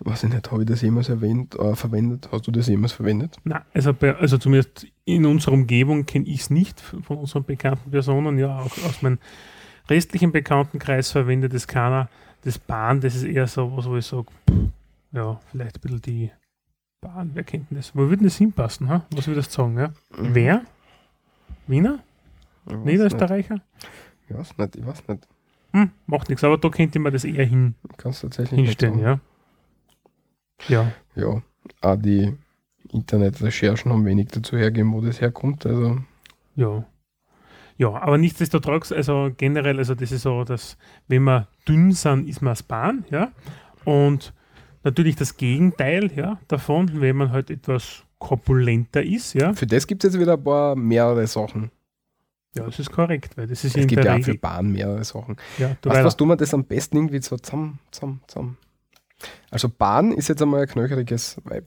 weiß ich nicht, habe ich das jemals erwähnt, äh, verwendet? Hast du das jemals verwendet? Na, also, bei, also zumindest in unserer Umgebung kenne ich es nicht von unseren bekannten Personen, ja, auch aus meinem restlichen Bekanntenkreis verwendet es keiner. Das Bahn, das ist eher so was, wo ich sage, ja, vielleicht ein bisschen die Bahn, wer kennt denn das? Wo würde das hinpassen, ha? Was würdest du sagen, ja? Wer? Wiener? Niederösterreicher? Ich weiß nicht, ich weiß nicht. Hm, macht nichts, aber da könnte man das eher hin, Ich kann es tatsächlich hinstellen, ja. Ja, Ja, auch die Internetrecherchen haben wenig dazu hergegeben, wo das herkommt. Also, Ja. Ja, aber nichtsdestotrotz, also generell, also das ist so, dass wenn wir dünn sind, ist man Bahn, ja. Und natürlich das Gegenteil, ja, davon, wenn man halt etwas korpulenter ist, ja. für das gibt es jetzt wieder ein paar mehrere Sachen. Ja, das ist korrekt, weil das ist Es gibt ja auch für Bahn mehrere Sachen. ja, du Weißt du, weißt, was tun wir das am besten irgendwie so zusammen, zusammen, zusammen? Also Bahn ist jetzt einmal ein knöcheriges Weib.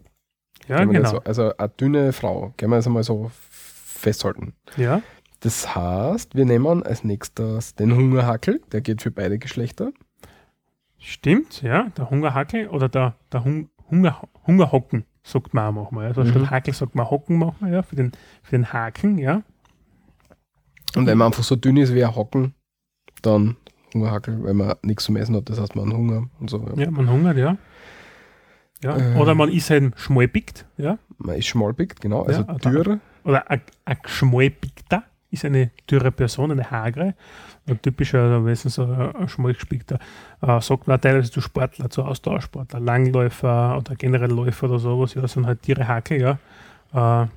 ja, genau, so, also eine dünne Frau, können wir das einmal so festhalten. ja, Das heißt, wir nehmen als nächstes den Hungerhackel, der geht für beide Geschlechter. stimmt, ja, der Hungerhackel oder der, der Hung, Hunger, Hungerhocken, sagt man auch manchmal, also Mhm. statt Hackel sagt man Hocken machen, ja, für den, für den Haken, ja, Und wenn man einfach so dünn ist wie ein Hocken, dann Hungerhackel, weil man nichts zum Essen hat, das heißt man Hunger und so. Ja. ja, man hungert, ja. Ja, Ähm. oder man ist halt schmalpickt, ja, Man ist schmalpickt, genau, also Ja, dürr. oder ein ein Geschmalpickter ist eine dürre Person, eine hagere. Ein typischer, also meistens so ein ein Schmalgespickter, äh, sagt man teilweise zu Sportler, zu Ausdauersportler, Langläufer oder generell Läufer oder sowas, ja, sind halt Tiere Hakel, ja. Äh,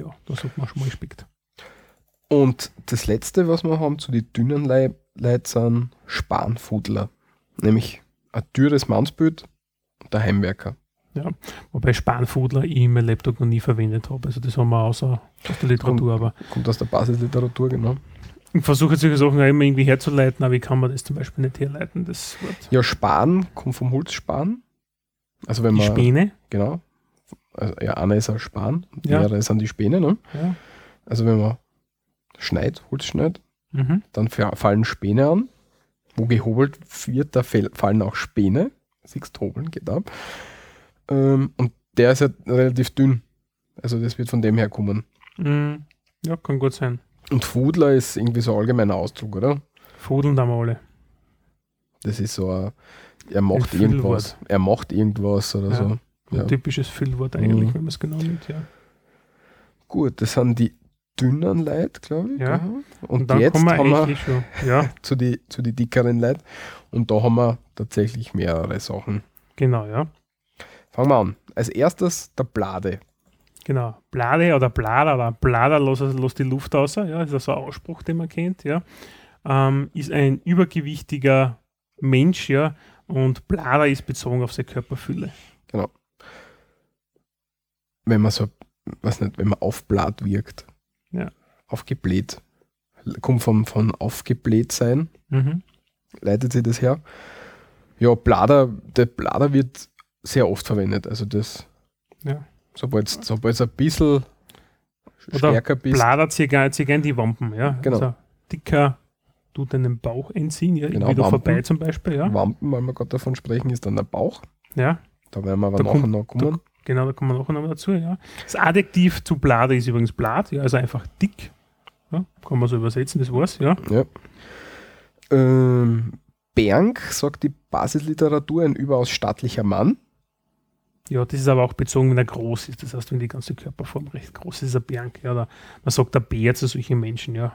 ja, da sagt man schmalgespickt. Und das letzte, was wir haben zu den dünnen Leib Leuten, sind Spanfudler. Nämlich ein dürres Mannsbild und der Heimwerker. Wobei Spanfudler ich in meinem Laptop noch nie verwendet habe. Also das haben wir außer aus der Literatur, aber Kommt aus der Basisliteratur, genau. ich versuche solche Sachen auch immer irgendwie herzuleiten, aber ich kann mir das zum Beispiel nicht herleiten, das Wort. Ja, Span kommt vom Holzspan. Also wenn Die man, Späne, genau. Also, ja, einer ist ein Span, Ja. mehrere sind die Späne, ne? ja. Also wenn man schneit, Holz schneit, Mhm. dann fa- fallen Späne an. Wo gehobelt wird, da fallen auch Späne. Siehst hobeln, geht ab. Ähm, und der ist ja relativ dünn. Also das wird von dem her kommen. Mhm. Ja, kann gut sein. Und Fudler ist irgendwie so ein allgemeiner Ausdruck, oder? Fudeln da mal alle. Das ist so ein, er macht Ein irgendwas. Er macht irgendwas oder Ja. so. Ein Ja. typisches Füllwort eigentlich, Mhm. wenn man es genau nimmt, ja. Gut, das sind die dünnen Leute, glaube ich. Ja. Und, Und, dann jetzt kommen wir haben wir schon. Ja, *laughs* zu die, zu die dickeren Leuten. Und da haben wir tatsächlich mehrere Sachen. genau, ja. Fangen wir an. Als erstes der Blade. Genau. Blade oder Blader oder Blader, los, los die Luft raus, ja, ist also ein Ausspruch, den man kennt, ja. Ähm, ist ein übergewichtiger Mensch, ja, und Blader ist bezogen auf seine Körperfülle. Wenn man so, weiß nicht, wenn man aufbläht wirkt. Ja. Aufgebläht. Kommt von, von aufgebläht sein. Mhm. leitet sich das her. Ja, Blader, der Blader wird sehr oft verwendet. Also das, Ja. sobald es ein bisschen Oder stärker bist, Blader zieht gern, zieht gern die Wampen, ja. Genau. Also dicker tut einen Bauch entziehen, ja, Genau, wieder Wampen. vorbei zum Beispiel, ja. Wampen, weil wir gerade davon sprechen, ist dann der Bauch. Ja, Da werden wir aber nachher noch kommen. Genau, da kommen wir noch dazu, ja. Das Adjektiv zu Blader ist übrigens Blatt, ja, also einfach dick. Ja, kann man so übersetzen, das war's, ja. Ja. Ähm, Berg sagt die Basisliteratur ein überaus stattlicher Mann. Ja, das ist aber auch bezogen, wenn er groß ist. Das heißt, wenn die ganze Körperform recht groß ist, ist er Bianchi. Ja, oder man sagt der Bär zu solchen Menschen, ja.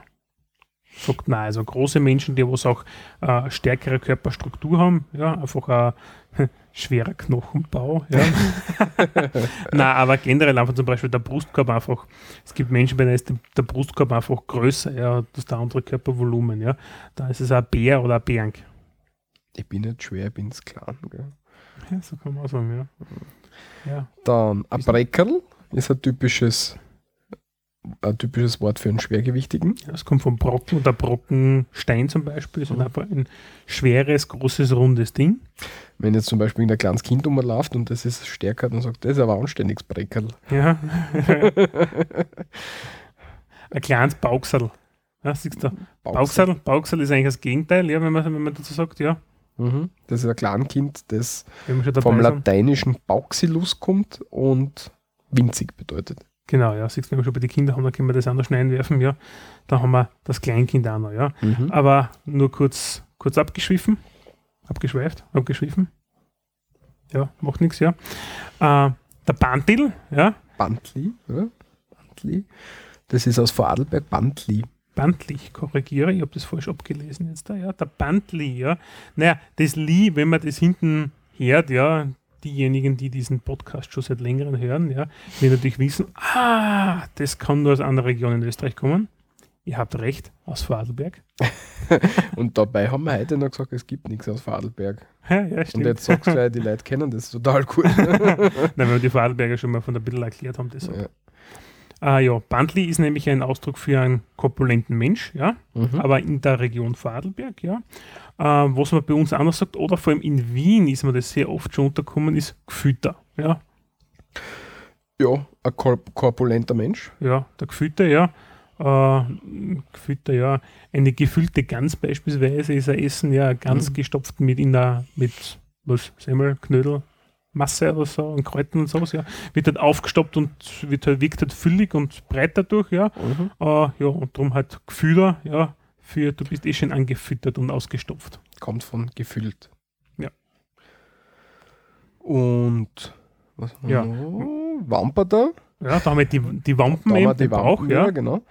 Sagt nein, also große Menschen, die was auch äh, stärkere Körperstruktur haben, ja, einfach ein *laughs* schwerer Knochenbau, ja. *laughs* nein, aber generell einfach zum Beispiel der Brustkorb einfach, es gibt Menschen, bei denen ist der- Brustkorb einfach größer, ja, das der andere Körpervolumen, ja. Da ist es ein Bär oder ein Bianchi. Ich bin nicht schwer, ich bin klein. Gell? Ja, so kann man auch sagen, ja. Ja, Dann ein Breckerl ist ein typisches, ein typisches Wort für einen Schwergewichtigen. das kommt vom Brocken oder Brockenstein zum Beispiel. Das ist einfach ein schweres, großes, rundes Ding. Wenn jetzt zum Beispiel ein kleines Kind umläuft und das ist stärker, dann sagt das ist aber ein anständiges Breckerl. Ja. *laughs* ein kleines Bauchsattel. Ja, siehst du? Bauchsattel. Bauchsattel ist eigentlich das Gegenteil, ja, wenn man, wenn man dazu sagt, ja. Mhm. Das ist ein Kleinkind, das wir schon dabei vom lateinischen Bauxilus kommt und winzig bedeutet. Genau, ja, siehst du, wenn wir schon bei den Kindern haben, dann können wir das schnell einwerfen, ja. Da haben wir das Kleinkind auch noch, ja. Mhm. Aber nur kurz, kurz abgeschwiffen. Abgeschweift, abgeschwiffen. Ja, macht nichts, ja. Äh, der Bantil, ja. Bantli, oder? Bantli. Das ist aus Vorarlberg Bantli. Bantli, ich korrigiere, ich habe das falsch abgelesen jetzt da, ja. Der Bantli, ja. Naja, das Li, wenn man das hinten hört, ja, diejenigen, die diesen Podcast schon seit längerem hören, ja, die natürlich wissen, ah, das kann nur aus einer Region in Österreich kommen. Ihr habt recht, aus Vorarlberg. *laughs* Und dabei haben wir heute noch gesagt, es gibt nichts aus Vorarlberg. Ja, ja, Und stimmt. jetzt sagst du gleich, die Leute kennen das total gut. *laughs* Nein, wenn wir die Vorarlberger schon mal von der Bittel erklärt haben, das. ja. Ah, ja, Bantli ist nämlich ein Ausdruck für einen korpulenten Mensch, ja, Mhm. aber in der Region Vorarlberg, ja. Äh, was man bei uns anders sagt, oder vor allem in Wien ist mir das sehr oft schon unterkommen, ist Gefütter, ja. ja, ein korp korpulenter Mensch. Ja, der Gefütter, ja. Äh, Gefütter, ja. Eine gefüllte Gans beispielsweise ist ein Essen, ja, ganz Mhm. gestopft mit in der, mit, was, Semmel, Knödel, Masse oder so, und Kräutern und sowas, ja. Wird halt aufgestoppt und wird halt, wirkt halt füllig und breit dadurch, ja. Mhm. Äh, ja, und darum halt Gefütter, ja, für du bist eh schon angefüttert und ausgestopft. Kommt von gefüllt. Ja. Und was haben wir Ja. noch? Wamperter. Ja, da haben wir die, die Wampen Da haben eben, wir die den Bauch, Wampen, ja. ja, genau.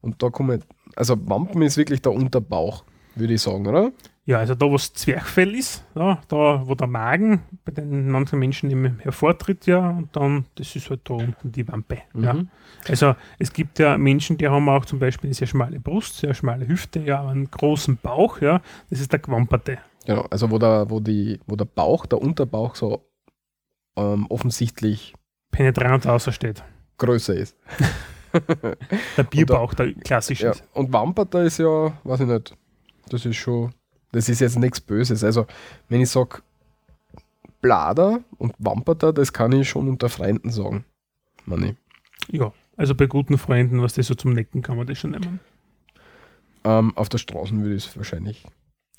Und da kommen, also Wampen ist wirklich der Unterbauch, würde ich sagen, oder? Ja, also da, wo das Zwerchfell ist, ja, da, wo der Magen bei den manchen Menschen eben hervortritt, ja, und dann, das ist halt da unten die Wampe. Ja. Mhm. Also es gibt ja Menschen, die haben auch zum Beispiel eine sehr schmale Brust, sehr schmale Hüfte, ja, einen großen Bauch, ja, das ist der Gewamperte. Genau, also wo der, wo die, wo der Bauch, der Unterbauch so ähm, offensichtlich Penetrant außersteht. größer ist. *laughs* Der Bierbauch, der klassische. Ja. Und Wamperter ist ja, weiß ich nicht, das ist schon, das ist jetzt nichts Böses. Also, wenn ich sage Blader und Wamperter, das kann ich schon unter Freunden sagen. Manni. Ja, also bei guten Freunden, was das so zum Necken kann man das schon nehmen. Ähm, auf der Straße würde ich es wahrscheinlich.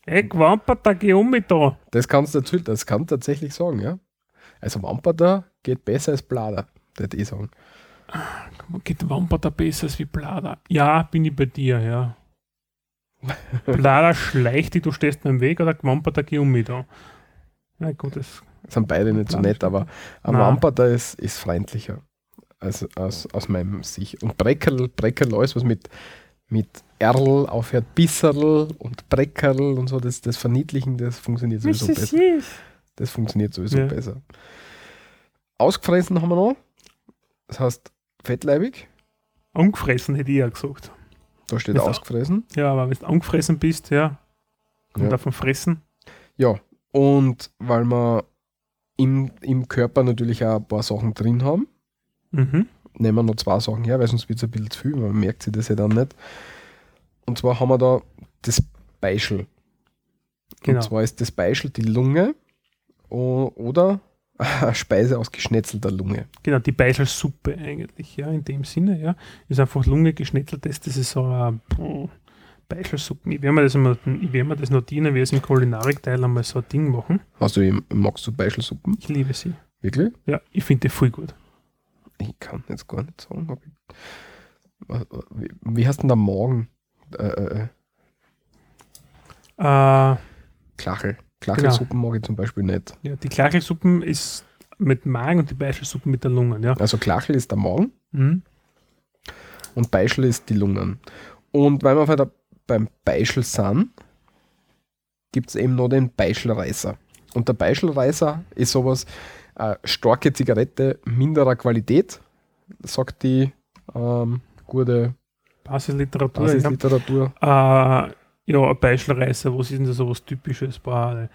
Ey, Gewamperter, geh um mit da. Das kannst du dazu, das kann tatsächlich sagen, ja. Also Wamperter geht besser als Blader, würde ich sagen. Geht Wamperter besser als wie Blader? Ja, bin ich bei dir, ja. Blader schleicht dich, du stehst mir im Weg, oder Wamperter, geh um mit da. Na gut, das Sind beide nicht so nett, aber ein. Wamperter ist, ist freundlicher. Also aus, aus meinem Sicht. Und Breckerl, Breckerl, alles was mit, mit Erl aufhört, Bisserl und Breckerl und so, das, das Verniedlichen, das funktioniert sowieso besser. Das funktioniert sowieso Ja. besser. Ausgefressen haben wir noch. Das heißt fettleibig. Angefressen hätte ich ja gesagt. Da steht auch- ausgefressen. Ja, aber wenn du angefressen bist, ja, kommt Ja. davon fressen. Ja, und weil wir im, im Körper natürlich auch ein paar Sachen drin haben, Mhm. nehmen wir noch zwei Sachen her, weil sonst wird es ein bisschen zu viel, man merkt sich das ja dann nicht. Und zwar haben wir da das Beischel. Genau. Und zwar ist das Beischel die Lunge oder *laughs* Speise aus geschnetzelter Lunge. Genau, die Beiselsuppe eigentlich, ja, in dem Sinne, ja. Ist einfach Lunge geschnetzeltes, das ist so eine Beiselsuppe. Ich werde mir das, ich werde mir das notieren, wir es im Kulinarikteil einmal so ein Ding machen. Hast du, magst du Beischelsuppen? Ich liebe sie. Wirklich? Ja, ich finde die voll gut. Ich kann jetzt gar nicht sagen. Ob ich, wie, wie hast du denn der Morgen? Äh, äh, Äh, Klachel. Klachelsuppen mag ich zum Beispiel nicht. ja, die Klachelsuppen ist mit dem Magen und die Beischelsuppe mit der Lungen. Ja. Also Klachel ist der Magen Mhm. und Beischel ist die Lungen. Und weil wir weiter beim Beischel sind, gibt es eben noch den Beischelreißer. Und der Beischelreißer ist sowas, äh, starke Zigarette minderer Qualität, sagt die ähm, gute Basisliteratur. Basisliteratur. Äh, ja, ein Beischelreißer, was ist denn da so was Typisches? Boah,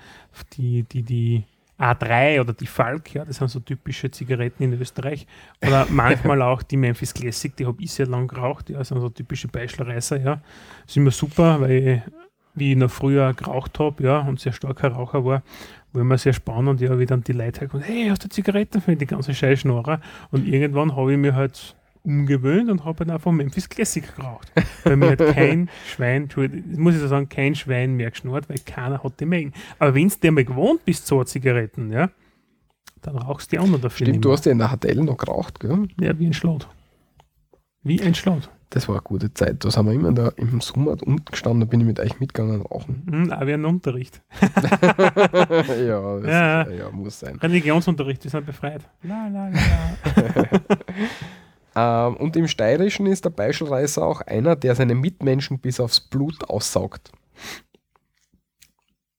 die, die, die A3 oder die Falk, ja, das sind so typische Zigaretten in Österreich. Oder *laughs* manchmal auch die Memphis Classic, die habe ich sehr lang geraucht, ja, das sind so typische Beischelreißer, ja. Das ist immer super, weil ich, wie ich noch früher geraucht habe, ja, und sehr starker Raucher war, war immer sehr spannend, ja, wie dann die Leute halt kommen, hey, hast du Zigaretten für die ganze Scheißschnorrer? Und irgendwann habe ich mir halt umgewöhnt und habe dann einfach Memphis Classic geraucht. Bei mir hat kein *laughs* Schwein, muss ich so sagen, kein Schwein mehr geschnurrt, weil keiner hat die Mengen. Aber wenn du dir mal gewohnt bist, so Zigaretten, ja, dann rauchst du die auch noch dafür. Stimmt, du hast ja in der Hotel noch geraucht, gell? Ja, wie ein Schlot. Wie ein Schlot. Das war eine gute Zeit. Da sind wir immer da im Sommer unten gestanden, da bin ich mit euch mitgegangen rauchen. Hm, auch wie ein Unterricht. *laughs* ja, das, Ja. ja, muss sein. Religionsunterricht, wir sind befreit. La, la, la. *laughs* Ähm, und im Steirischen ist der Beischelreißer auch einer, der seine Mitmenschen bis aufs Blut aussaugt.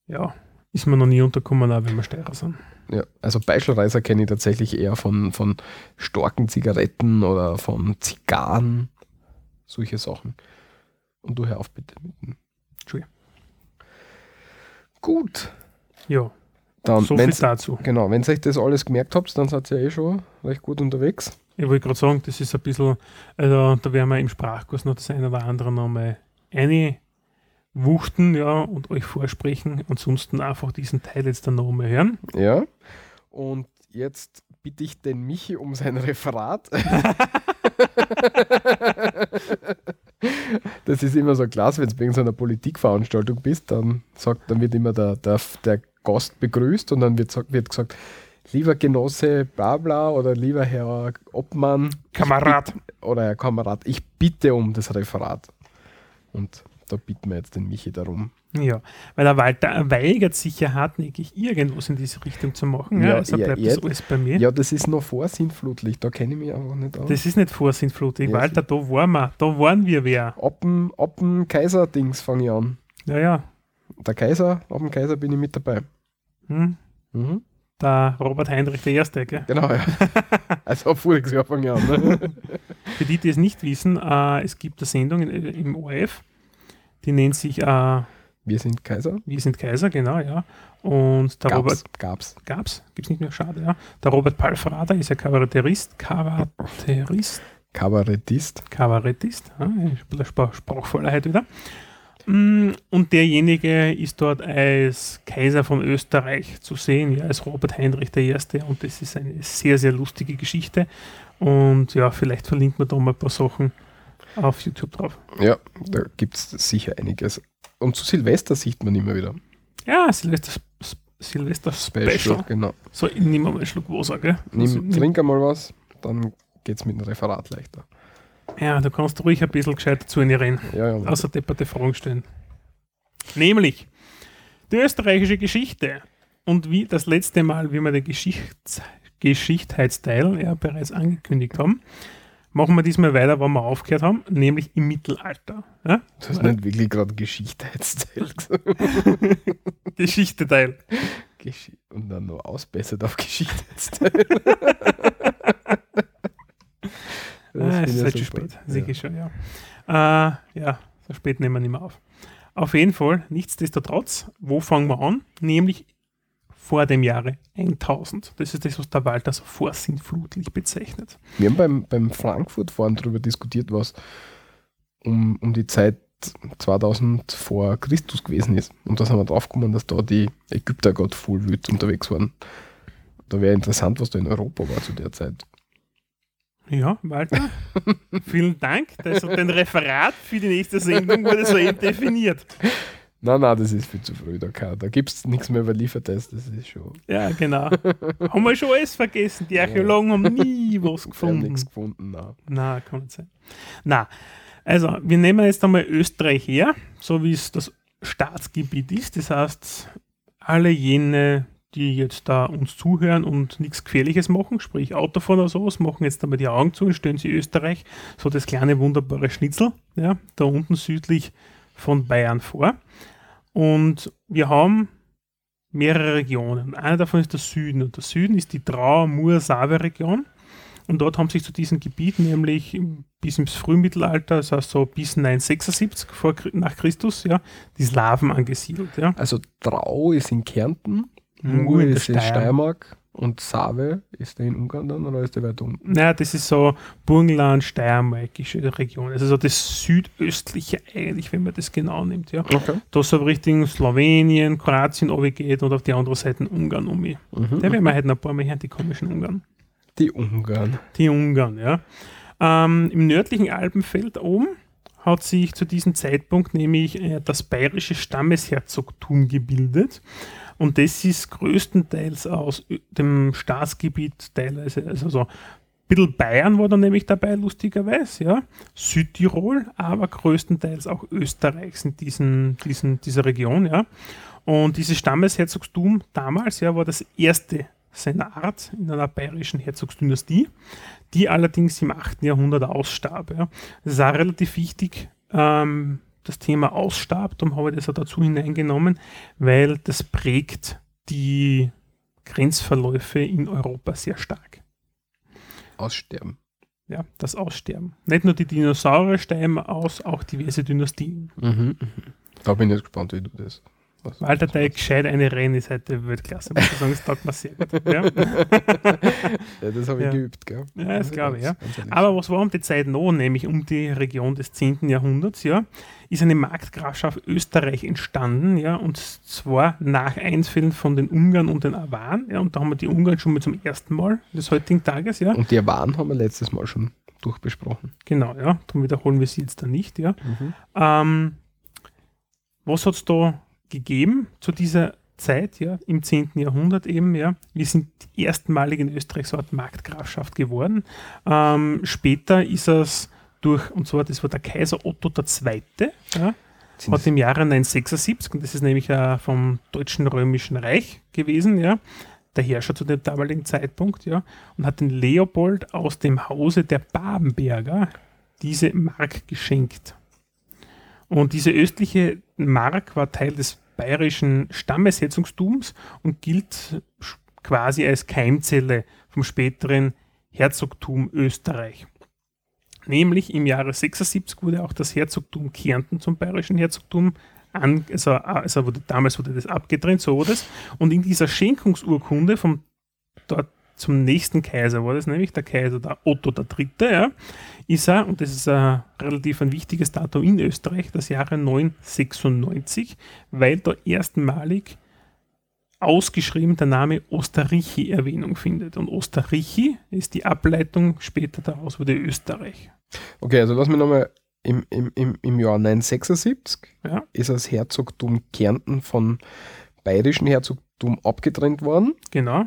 Ja, ist mir noch nie untergekommen, auch wenn wir Steirer sind. Ja, also Beischelreißer kenne ich tatsächlich eher von, von starken Zigaretten oder von Zigarren, solche Sachen. Und du hör auf bitte mit dem. Entschuldigung. Gut. Ja, Dann, so viel dazu. genau, wenn ihr euch das alles gemerkt habt, dann seid ihr eh schon recht gut unterwegs. Ich wollte gerade sagen, das ist ein bisschen, also da werden wir im Sprachkurs noch das eine oder andere nochmal eine wuchten, ja, und euch vorsprechen. Ansonsten einfach diesen Teil jetzt dann nochmal hören. Ja. Und jetzt bitte ich den Michi um sein Referat. das ist immer so klasse, wenn du bei irgendeiner Politikveranstaltung bist, dann sagt, dann wird immer der, der, der Gast begrüßt und dann wird, wird gesagt, lieber Genosse bla bla oder lieber Herr Obmann Kamerad. oder Herr Kamerad, ich bitte um das Referat. Und da bitten wir jetzt den Michi darum. Ja, weil der Walter weigert sich ja hartnäckig, irgendwas in diese Richtung zu machen. Ja, Ja, also bleibt ja. das alles bei mir. Ja, das ist noch vor Sintflutlicht, da kenne ich mich einfach nicht aus. Das ist nicht vorsinnflutig. Ja, Walter, da waren wir. Da waren wir wer. Ab dem, ab dem Kaiser-Dings fange ich an. Ja, ja. Der Kaiser, ab dem Kaiser bin ich mit dabei. Hm. Mhm. Der Robert Heinrich der Erste, gell? Genau, ja. *laughs* also ab voriges Jahr fange ich an. Ne? *laughs* Für die, die es nicht wissen, äh, es gibt eine Sendung in, im ORF, die nennt sich äh, Wir sind Kaiser. Wir sind Kaiser, genau, ja. Und der Robert, Gab's. Gab's. gab's, gibt's nicht mehr, schade, ja. Der Robert Palfrader ist ja Kabaretterist, Kabaretterist, Kabarettist. Kabarettist, ja, ein bisschen Sprach- Sprachvollheit wieder. Mm, Und derjenige ist dort als Kaiser von Österreich zu sehen, ja, als Robert Heinrich I. Und das ist eine sehr, sehr lustige Geschichte. Und ja, vielleicht verlinkt man da mal ein paar Sachen auf YouTube drauf. Ja, da gibt es sicher einiges. Und zu Silvester sieht man immer wieder. Ja, Silvester, Silvester Special. Genau. So, ich nehme mal einen Schluck Wasser, gell? Also, Nimm, trink einmal was, dann geht's mit dem Referat leichter. Ja, du kannst ruhig ein bisschen gescheit zu ihnen reden, Ja, ja. außer depperte Fragen stellen. Nämlich die österreichische Geschichte. Und wie das letzte Mal, wie wir den Geschichts Geschichtheitsteil ja bereits angekündigt haben, machen wir diesmal weiter, wo wir aufgehört haben, nämlich im Mittelalter. Ja? Du hast nicht wirklich gerade Geschichtheitsteil. *laughs* Geschichte-Teil. Gesch- Und dann noch ausbessert auf Geschichtheitsteil. *laughs* Das Ah, es ich ist halt schon spät, sicher schon, ja. Äh, ja, so spät nehmen wir nicht mehr auf. Auf jeden Fall, nichtsdestotrotz, wo fangen wir an? Nämlich vor dem Jahre 1000. Das ist das, was der Walter so vorsinnflutlich bezeichnet. Wir haben beim, beim Frankfurt-Fahren darüber diskutiert, was um, um die Zeit 2000 vor Christus gewesen ist. Und da sind wir draufgekommen, dass da die Ägypter gerade voll wild unterwegs waren. Da wäre interessant, was da in Europa war zu der Zeit. Ja, Walter, *laughs* vielen Dank. Also dein Referat für die nächste Sendung wurde soeben definiert. Nein, nein, das ist viel zu früh. Da, kann- da gibt es nichts mehr überliefert. Das das ist schon. Ja, genau. haben wir schon alles vergessen. Die Archäologen haben nie was *laughs* Wir haben gefunden. nichts gefunden. Nein. Na, kann nicht sein. Na, also wir nehmen jetzt einmal Österreich her, so wie es das Staatsgebiet ist. Das heißt, alle jene die jetzt da uns zuhören und nichts Gefährliches machen, sprich Autofahren oder sowas, machen jetzt einmal die Augen zu und stellen sie Österreich so das kleine wunderbare Schnitzel, ja, da unten südlich von Bayern vor. Und wir haben mehrere Regionen. Eine davon ist der Süden. Und der Süden ist die Trau-Mur-Save-Region. Und dort haben sich zu diesem Gebiet nämlich bis ins Frühmittelalter, das heißt so bis 976 vor, nach Christus, ja, die Slawen angesiedelt. Ja. Also Trau ist in Kärnten, Mur in der ist in Steiermark. Steiermark und Save ist der in Ungarn dann oder ist der weiter unten? Naja, das ist so Burgenland, Steiermarkische Region. Also so das südöstliche eigentlich, wenn man das genau nimmt. Ja. Okay. Da so Richtung Slowenien, Kroatien geht und auf die andere Seite Ungarn um. mich. Mhm. Da werden wir heute noch ein paar Mal hören, die komischen Ungarn. Die Ungarn. Die Ungarn, ja. Ähm, Im nördlichen Alpenfeld oben hat sich zu diesem Zeitpunkt nämlich äh, das bayerische Stammesherzogtum gebildet. Und das ist größtenteils aus dem Staatsgebiet teilweise, also so bisschen Bayern war da nämlich dabei, lustigerweise, ja. Südtirol, aber größtenteils auch Österreichs in diesen, diesen, dieser Region, ja. Und dieses Stammesherzogtum damals, ja, war das erste seiner Art in einer bayerischen Herzogsdynastie, die allerdings im 8. Jahrhundert ausstarb. Ja. Das ist auch relativ wichtig, ähm, das Thema ausstarb, darum habe ich das auch dazu hineingenommen, weil das prägt die Grenzverläufe in Europa sehr stark. Aussterben. Ja, das Aussterben. Nicht nur die Dinosaurier sterben aus, auch diverse Dynastien. Mhm. Da bin ich jetzt gespannt, wie du das. Was Walter Teig, gescheit eine Rennen ist heute Weltklasse, muss ich sagen, das taugt mir sehr gut. Ja. *laughs* Ja, das habe ich Ja. geübt, gell? Ja, das glaube ich, ja. Aber was war um die Zeit noch, nämlich um die Region des 10. Jahrhunderts, ja, ist eine Markgrafschaft Österreich entstanden, ja, und zwar nach Einfällen von den Ungarn und den Awaren, ja, und da haben wir die Ungarn schon mal zum ersten Mal des heutigen Tages, ja, Und die Waren haben wir letztes Mal schon durchbesprochen. genau, ja, darum wiederholen wir sie jetzt dann nicht, ja. Mhm. Ähm, was hat es da gegeben zu dieser Zeit, ja, im 10. Jahrhundert eben, ja. Wir sind erstmalig in Österreich so eine Art Marktgrafschaft geworden. Ähm, später ist es durch, und zwar, das war der Kaiser Otto II., ja, Sind hat im Jahre 976, und das ist nämlich äh, vom Deutschen Römischen Reich gewesen, ja, der Herrscher zu dem damaligen Zeitpunkt, ja, und hat den Leopold aus dem Hause der Babenberger diese Mark geschenkt. Und diese östliche Mark war Teil des bayerischen Stammesherzogtums und gilt quasi als Keimzelle vom späteren Herzogtum Österreich. Nämlich im Jahre 76 wurde auch das Herzogtum Kärnten zum bayerischen Herzogtum an, also, also wurde, damals wurde das abgetrennt, so war das. Und in dieser Schenkungsurkunde vom dort zum nächsten Kaiser war das nämlich der Kaiser der Otto III. Ja, ist er, und das ist ein relativ ein wichtiges Datum in Österreich, das Jahre 996, weil da erstmalig ausgeschrieben der Name Osterrichi Erwähnung findet. Und Osterrichi ist die Ableitung später daraus wurde Österreich. Okay, also lass mich nochmal. Im, im, im, Im Jahr 976 Ja. ist das Herzogtum Kärnten von bayerischen Herzogtum abgetrennt worden Genau,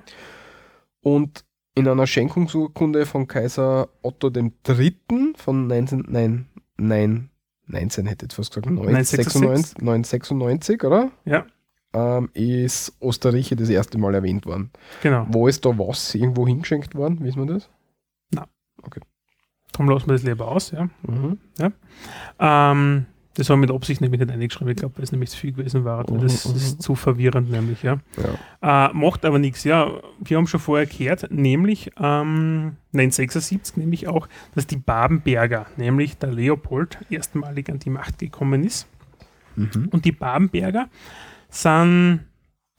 und in einer Schenkungsurkunde von Kaiser Otto III. von 19, nein, nein, 19 hätte ich fast gesagt, 996, 996 oder? ja, Ähm, ist Osterreiche das erste Mal erwähnt worden. genau. Wo ist da was irgendwo hingeschenkt worden? Wissen wir das? Darum lassen wir das lieber aus, ja. Mhm. Ähm, das war mit Absicht nämlich nicht eingeschrieben, ich glaube, weil es nämlich zu viel gewesen war. weil das Mhm, ist mhm. zu verwirrend nämlich, ja. Ja. Äh, macht aber nichts, ja. Wir haben schon vorher gehört, nämlich ähm, 976, nämlich auch, dass die Babenberger, nämlich der Leopold, erstmalig an die Macht gekommen ist. Mhm. Und die Babenberger sind,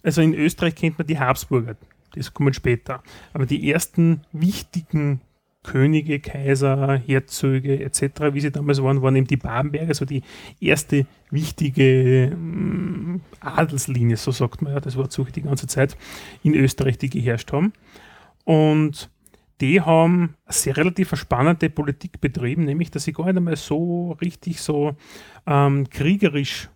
also in Österreich kennt man die Habsburger, das kommen später. Aber die ersten wichtigen Könige, Kaiser, Herzöge etc., wie sie damals waren, waren eben die Babenberger, also die erste wichtige mm, Adelslinie, so sagt man ja, das suche ich die ganze Zeit, in Österreich, die geherrscht haben. Und die haben eine sehr relativ spannende Politik betrieben, nämlich dass sie gar nicht einmal so richtig so ähm, kriegerisch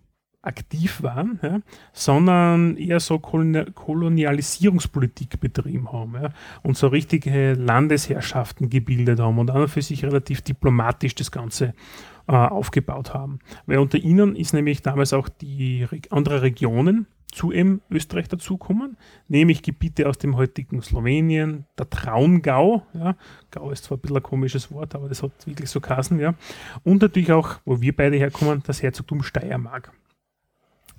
aktiv waren, ja, sondern eher so Koloni- Kolonialisierungspolitik betrieben haben ja, und so richtige Landesherrschaften gebildet haben und an und für sich relativ diplomatisch das Ganze äh, aufgebaut haben. Weil unter ihnen ist nämlich damals auch die Re andere Regionen zu eben Österreich dazukommen, nämlich Gebiete aus dem heutigen Slowenien, der Traungau, ja, Gau ist zwar ein bisschen ein komisches Wort, aber das hat wirklich so Kassen, ja, und natürlich auch, wo wir beide herkommen, das Herzogtum Steiermark.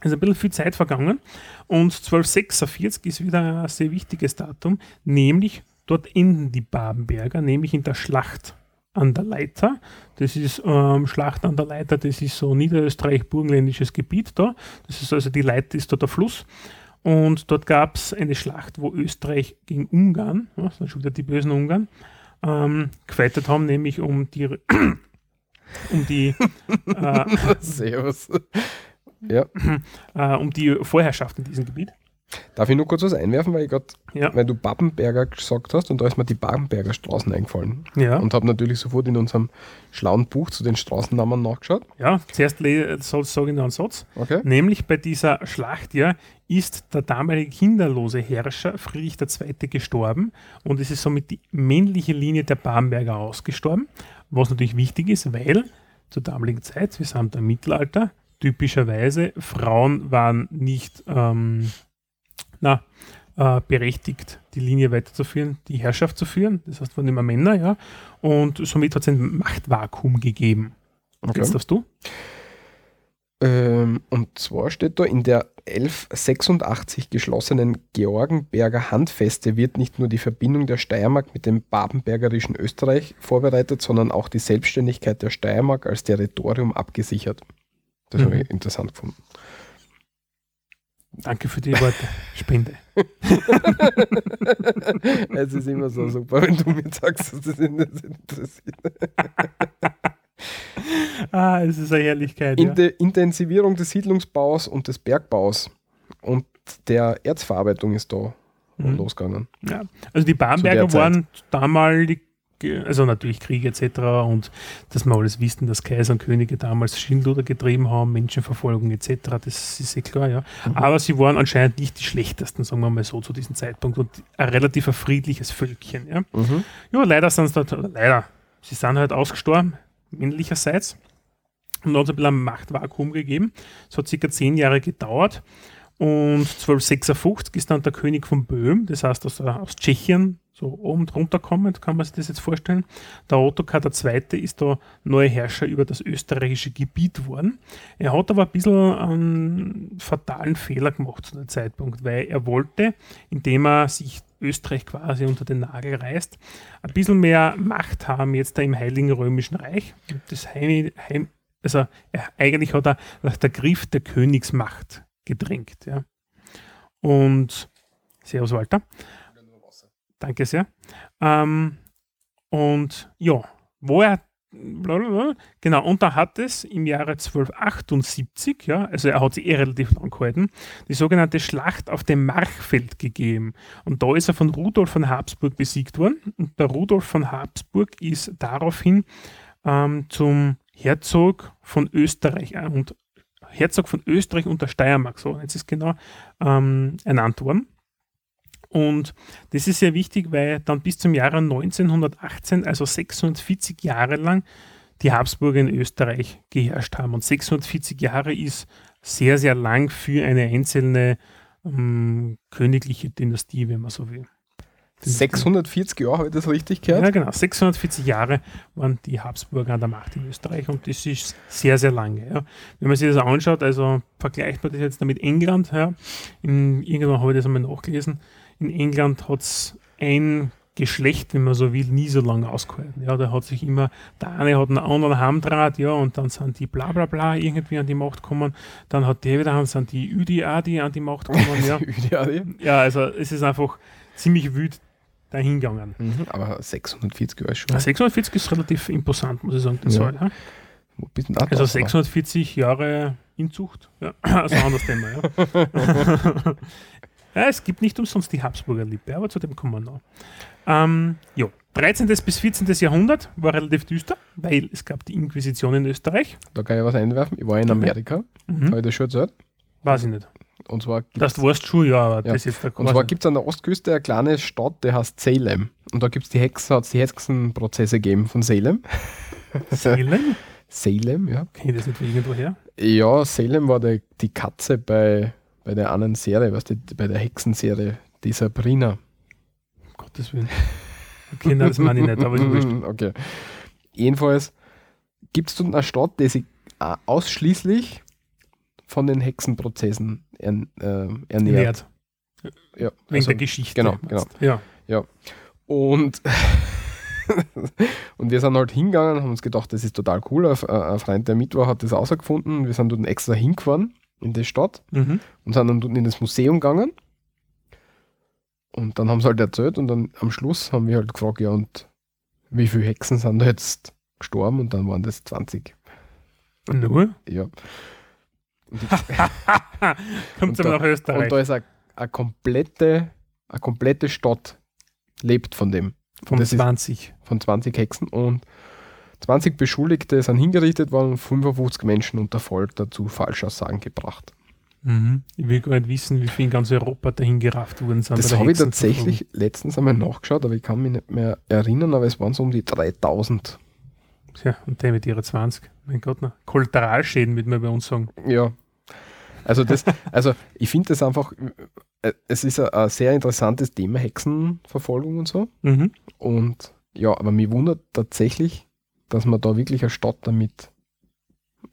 Es ist ein bisschen viel Zeit vergangen und 1246 ist wieder ein sehr wichtiges Datum, nämlich dort enden die Babenberger, nämlich in der Schlacht an der Leiter. Das ist ähm, Schlacht an der Leiter, das ist so niederösterreich-burgenländisches Gebiet da. Das ist also die Leiter ist da der Fluss. Und dort gab es eine Schlacht, wo Österreich gegen Ungarn, ja, das sind schon wieder die bösen Ungarn, ähm, gefeitet haben, nämlich um die *coughs* um die *laughs* äh, Servus. Ja. *clears throat* äh, um die Vorherrschaft in diesem Gebiet. Darf ich nur kurz was einwerfen, weil ich gerade, Ja. weil du Babbenberger gesagt hast und da ist mir die Babbenberger Straßen eingefallen. Ja. Und habe natürlich sofort in unserem schlauen Buch zu den Straßennamen nachgeschaut. Ja, zuerst sage ich noch einen Satz. Okay. Nämlich bei dieser Schlacht ja ist der damalige kinderlose Herrscher Friedrich II. gestorben und es ist somit die männliche Linie der Bamberger ausgestorben, was natürlich wichtig ist, weil zur damaligen Zeit, wir sind im Mittelalter, typischerweise Frauen waren nicht ähm, na, äh, berechtigt, die Linie weiterzuführen, die Herrschaft zu führen. Das heißt, waren immer Männer, ja. Und somit hat es ein Machtvakuum gegeben. okay. Jetzt darfst du. Ähm, und zwar steht da, in der 1186 geschlossenen Georgenberger Handfeste wird nicht nur die Verbindung der Steiermark mit dem babenbergerischen Österreich vorbereitet, sondern auch die Selbstständigkeit der Steiermark als Territorium abgesichert. Das Mhm. habe ich interessant gefunden. Danke für die Worte. *laughs* Spende. *laughs* es ist immer so super, wenn du mir sagst, dass das interessiert. *laughs* Ah, es ist eine Herrlichkeit. Ja. Inte Intensivierung des Siedlungsbaus und des Bergbaus und der Erzverarbeitung ist da Mhm. losgegangen. Ja. Also die Bamberger der waren damalig, also natürlich Krieg etc. und dass wir alles wissen, dass Kaiser und Könige damals Schindluder getrieben haben, Menschenverfolgung etc. Das ist eh klar, ja. Mhm. Aber sie waren anscheinend nicht die schlechtesten, sagen wir mal so, zu diesem Zeitpunkt und ein relativ ein friedliches Völkchen, ja. Mhm. Ja, leider sind sie dort, leider, sie sind halt ausgestorben, männlicherseits. Und hat es ein bisschen ein Machtvakuum gegeben. Es hat circa zehn Jahre gedauert. Und 1256 ist dann der König von Böhm, das heißt aus, aus Tschechien, so oben drunter kommend, kann man sich das jetzt vorstellen. Der Ottokar II. ist da neuer Herrscher über das österreichische Gebiet worden. Er hat aber ein bisschen einen fatalen Fehler gemacht zu dem Zeitpunkt, weil er wollte, indem er sich Österreich quasi unter den Nagel reißt, ein bisschen mehr Macht haben jetzt da im Heiligen Römischen Reich. Das Heim, Heim, also er, eigentlich hat er nach der Griff der Königsmacht gedrängt. Ja. Und Servus Walter. Danke sehr. Ähm, und ja, wo er genau, und da hat es im Jahre 1278, ja, also er hat sie eh relativ lang gehalten, die sogenannte Schlacht auf dem Marchfeld gegeben. Und da ist er von Rudolf von Habsburg besiegt worden. Und der Rudolf von Habsburg ist daraufhin ähm, zum Herzog von Österreich äh, und Herzog von Österreich und der Steiermark, so jetzt ist genau ähm, ernannt worden. Und das ist sehr wichtig, weil dann bis zum Jahre 1918, also 640 Jahre lang, die Habsburger in Österreich geherrscht haben. Und 640 Jahre ist sehr, sehr lang für eine einzelne ähm, königliche Dynastie, wenn man so will. 640 Jahre, habe ich das richtig gehört? Ja, genau. 640 Jahre waren die Habsburger an der Macht in Österreich und das ist sehr, sehr lange. Ja. Wenn man sich das anschaut, also vergleicht man das jetzt damit England, ja. In, irgendwann habe ich das einmal nachgelesen. In England hat es ein Geschlecht, wenn man so will, nie so lange ausgehalten. Ja, da hat sich immer, der eine hat einen anderen Hamdraht, ja, und dann sind die bla bla bla irgendwie an die Macht gekommen. Dann hat der wieder, sind die UDA, die an die Macht gekommen, ja. *laughs* ja, also es ist einfach ziemlich wild dahingegangen. Mhm, aber 640 Jahre ist schon. Ja, 640 ist relativ imposant, muss ich sagen. Das Ja. Zahl, ja. Also drauf? 640 Jahre Inzucht. Ja, *laughs* also ein anderes Thema. Ja. *laughs* ja, es gibt nicht umsonst die Habsburger Lippe, aber zu dem kommen wir noch. Ähm, ja. 13. bis 14. Jahrhundert war relativ düster, weil es gab die Inquisition in Österreich. Da kann ich was einwerfen. Ich war in Amerika, habe Mhm. ich das schon erzählt. Weiß ich nicht. Und zwar Das du schon, ja, aber Ja. das ist der Und zwar gibt es an der Ostküste eine kleine Stadt, die heißt Salem. Und da gibt es die Hexe, hat's die Hexenprozesse gegeben von Salem. Salem? *laughs* Salem, ja. Kenne ich das nicht von irgendwo her? Ja, Salem war die, die Katze bei, bei der anderen Serie, was die, bei der Hexenserie, die Sabrina. Um Gottes Willen. Okay, das meine ich nicht, aber ist wurscht. *laughs* okay. Jedenfalls gibt es dort eine Stadt, die sich äh, ausschließlich von den Hexenprozessen ern, äh, ernährt. Nährt. Ja, Wegen also- der Geschichte. genau, meinst du? Ja. Und, *laughs* und wir sind halt hingegangen, haben uns gedacht, das ist total cool. Ein, ein Freund, der mit war, hat das rausgefunden. Wir sind dort extra hingefahren in die Stadt Mhm. und sind dann in das Museum gegangen. Und dann haben sie halt erzählt und dann am Schluss haben wir halt gefragt, ja, und wie viele Hexen sind da jetzt gestorben? Und dann waren das 20. Nur? Ja. Und, *laughs* Kommt Und aber nach und Österreich. da ist eine, eine, komplette, eine komplette Stadt lebt von dem. Von das ist- 20. von 20 Hexen und 20 Beschuldigte sind hingerichtet worden und 55 Menschen unter Folter zu Falschaussagen gebracht. Mhm. Ich will gar nicht wissen, wie viel in ganz Europa dahin gerafft worden sind. Das habe ich tatsächlich letztens einmal nachgeschaut, aber ich kann mich nicht mehr erinnern, aber es waren so um die 3000. Ja, und der mit ihrer 20. Mein Gott, na. Kollateralschäden, würde man bei uns sagen. Ja. Also das, *laughs* also ich finde das einfach, äh, es ist ein, ein sehr interessantes Thema, Hexenverfolgung und so. Mhm. Und ja, aber mich wundert tatsächlich, dass man da wirklich eine Stadt damit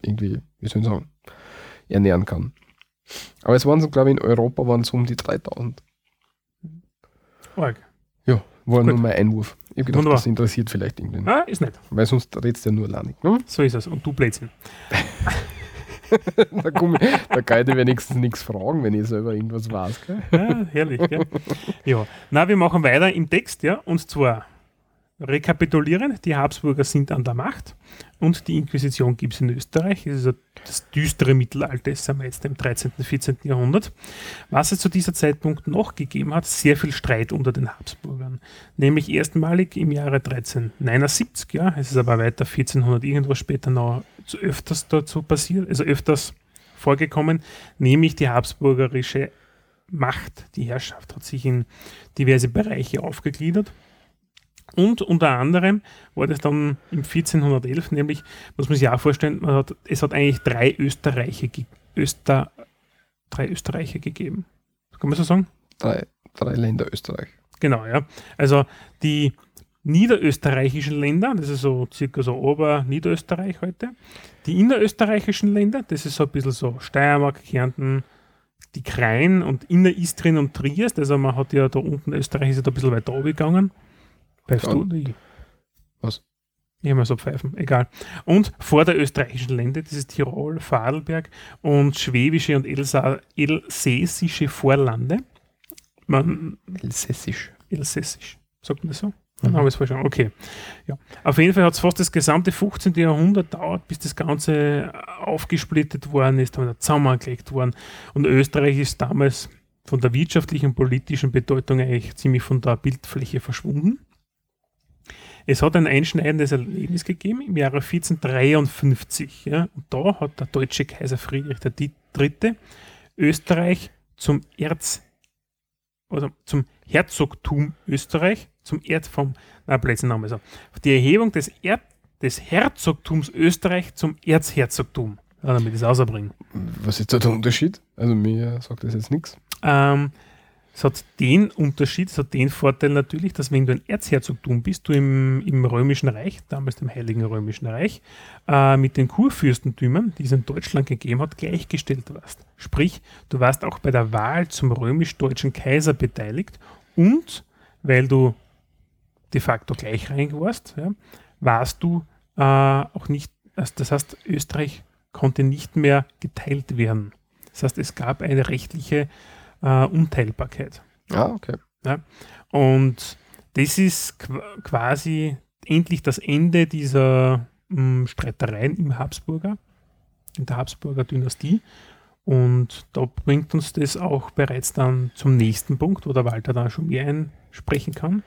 irgendwie, wie soll ich sagen, ernähren kann. Aber es waren so, glaube ich, in Europa waren es um die 3000. Arg. Ja, war Gut. nur mein Einwurf. Ich habe gedacht, Wunderbar. das interessiert vielleicht irgendwen. Ah, ist nicht. Weil sonst redest du ja nur alleinig. Ne? So ist es. Und du Blödsinn. *laughs* da, komm ich, da kann ich dir wenigstens nichts fragen, wenn ich selber irgendwas weiß. Gell? Ja, herrlich, gell? Ja. Na, wir machen weiter im Text, ja. Und zwar rekapitulieren, die Habsburger sind an der Macht und die Inquisition gibt es in Österreich. Das ist ja das düstere Mittelalter, sind wir jetzt im 13., 14. Jahrhundert. Was es zu dieser Zeitpunkt noch gegeben hat, sehr viel Streit unter den Habsburgern. Nämlich erstmalig im Jahre 1379, ja, es ist aber weiter 1400 irgendwas später noch öfters dazu passiert, also öfters vorgekommen, nämlich die habsburgerische Macht, die Herrschaft hat sich in diverse Bereiche aufgegliedert. Und unter anderem war das dann im 1411, nämlich, muss man sich auch vorstellen, man hat, es hat eigentlich drei Österreiche, ge Öster, drei Österreiche gegeben. Kann man so sagen? Drei, drei Länder Österreich. Genau, ja. Also die niederösterreichischen Länder, das ist so circa so Ober-Niederösterreich heute. Die innerösterreichischen Länder, das ist so ein bisschen so Steiermark, Kärnten, die Krain und Inneristrien und Triest. Also man hat ja da unten Österreich ist ja da ein bisschen weiter oben gegangen. Pfeifst du? oder ich? Was? Ich habe mal so pfeifen, egal. Und vor der österreichischen Länder, das ist Tirol, Vorarlberg und schwäbische und Elsa elsässische Vorlande. Man, Elsässisch. Elsässisch. Sagt man das so? Dann habe ich es verstanden. Okay. Ja. Auf jeden Fall hat es fast das gesamte 15. Jahrhundert dauert, bis das Ganze aufgesplittet worden ist, dann zusammengelegt worden. Und Österreich ist damals von der wirtschaftlichen und politischen Bedeutung eigentlich ziemlich von der Bildfläche verschwunden. Es hat ein einschneidendes Erlebnis gegeben im Jahre 1453. Ja, und da hat der deutsche Kaiser Friedrich III. Österreich zum Erz oder zum Herzogtum Österreich, zum Erd vom, na, Plätzen Name so. Die Erhebung des, Erd, des Herzogtums Österreich zum Erzherzogtum. Damit ich es rausbringen. Was ist da der Unterschied? Also mir sagt das jetzt nichts. Ähm, es hat den Unterschied, es hat den Vorteil natürlich, dass wenn du ein Erzherzogtum bist, du im, im Römischen Reich, damals dem Heiligen Römischen Reich, äh, mit den Kurfürstentümern, die es in Deutschland gegeben hat, gleichgestellt warst. Sprich, du warst auch bei der Wahl zum römisch-deutschen Kaiser beteiligt und weil du de facto gleichrangig warst, ja, warst du äh, auch nicht, also das heißt, Österreich konnte nicht mehr geteilt werden. Das heißt, es gab eine rechtliche äh, Unteilbarkeit. Ah, okay. Und das ist qu quasi endlich das Ende dieser mh, Streitereien im Habsburger, in der Habsburger Dynastie. Und da bringt uns das auch bereits dann zum nächsten Punkt, wo der Walter dann schon mehr einsprechen kann.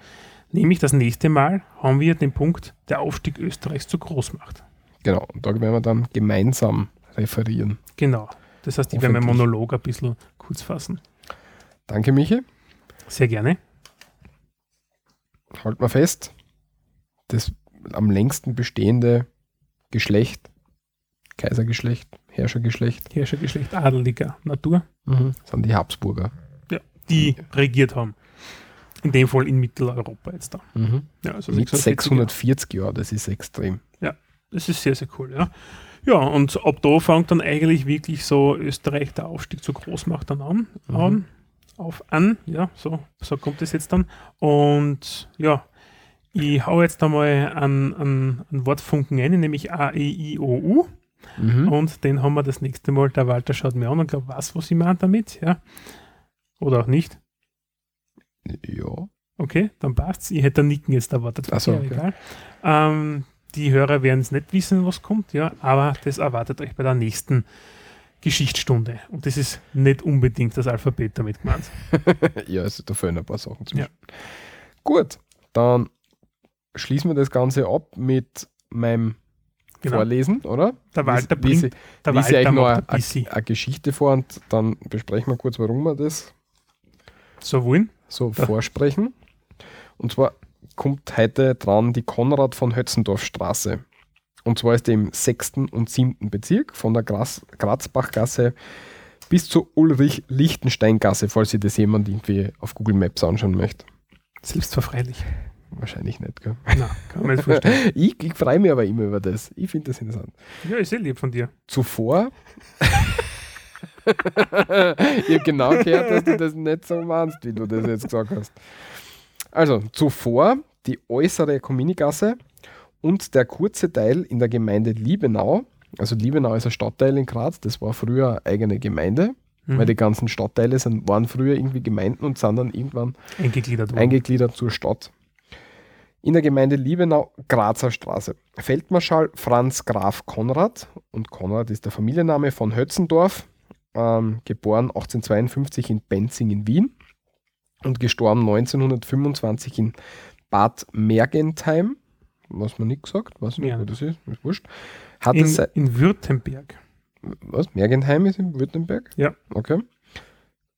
Nämlich das nächste Mal haben wir den Punkt der Aufstieg Österreichs zur Großmacht. Genau. Und da werden wir dann gemeinsam referieren. Genau. Das heißt, ich werde meinen. Monolog ein bisschen kurz fassen. Danke, Michi. Sehr gerne. Halt mal fest. Das am längsten bestehende Geschlecht Kaisergeschlecht, Herrschergeschlecht. Herrschergeschlecht adeliger Natur, Das sind die Habsburger. die regiert haben. In dem Fall in Mitteleuropa jetzt da. Mhm. Ja, also Mit 640 640 Jahren, das ist extrem. Das ist sehr, sehr cool, ja. Ja, und ab da fängt dann eigentlich wirklich so Österreich der Aufstieg zur Großmacht dann an. Mhm. an auf an, ja, so, so kommt es jetzt dann. Und ja, ich hau jetzt einmal einen, einen, einen Wortfunken ein, nämlich A, E, I, O, U. Mhm. Und den haben wir das nächste Mal. Der Walter schaut mir an und glaubt, was, was ich meine damit, ja. Oder auch nicht. Ja. Okay, dann passt's. Ich hätte Nicken jetzt erwartet. Ach so, okay. egal. Ähm, die Hörer werden es nicht wissen, was kommt, ja, aber das erwartet euch bei der nächsten Geschichtsstunde. Und das ist nicht unbedingt das Alphabet damit gemeint. *laughs* ja, also da fehlen ein paar Sachen zwischen. Ja. Gut, dann schließen wir das Ganze ab mit meinem Genau. Vorlesen, oder? Der Walter bringt, der lies ich Walter noch eine, eine Geschichte vor und dann besprechen wir kurz, warum wir das so wollen. so vorsprechen. Und zwar kommt heute dran die Konrad von Hötzendorf Straße. Und zwar ist die im 6. und 7. Bezirk von der Graz Grazbachgasse bis zur Ulrich-Lichtenstein-Gasse, falls sich das jemand irgendwie auf Google Maps anschauen möchte. Selbstverfreilich. Wahrscheinlich nicht, gell? Na, kann man nicht vorstellen. *laughs* Ich, ich freue mich aber immer über das. Ich finde das interessant. Ja, ist sehr lieb von dir. Zuvor. *laughs* ich habe genau gehört, dass du das nicht so meinst, wie du das jetzt gesagt hast. Also, zuvor die äußere Kominigasse und der kurze Teil in der Gemeinde Liebenau. Also, Liebenau ist ein Stadtteil in Graz, das war früher eine eigene Gemeinde, Mhm. weil die ganzen Stadtteile sind, waren früher irgendwie Gemeinden und sind dann irgendwann Eingegliedert eingegliedert zur Stadt. In der Gemeinde Liebenau, Grazer Straße. Feldmarschall Franz Graf Konrad, und Konrad ist der Familienname von Hötzendorf, ähm, geboren 1852 in Benzing in Wien und gestorben 1925 in Bad Mergentheim, was man nicht gesagt, weiß nicht, Ja. wo das ist, ist wurscht. Hatte in, sei- in Württemberg. was? Mergentheim ist in Württemberg? Ja. Okay.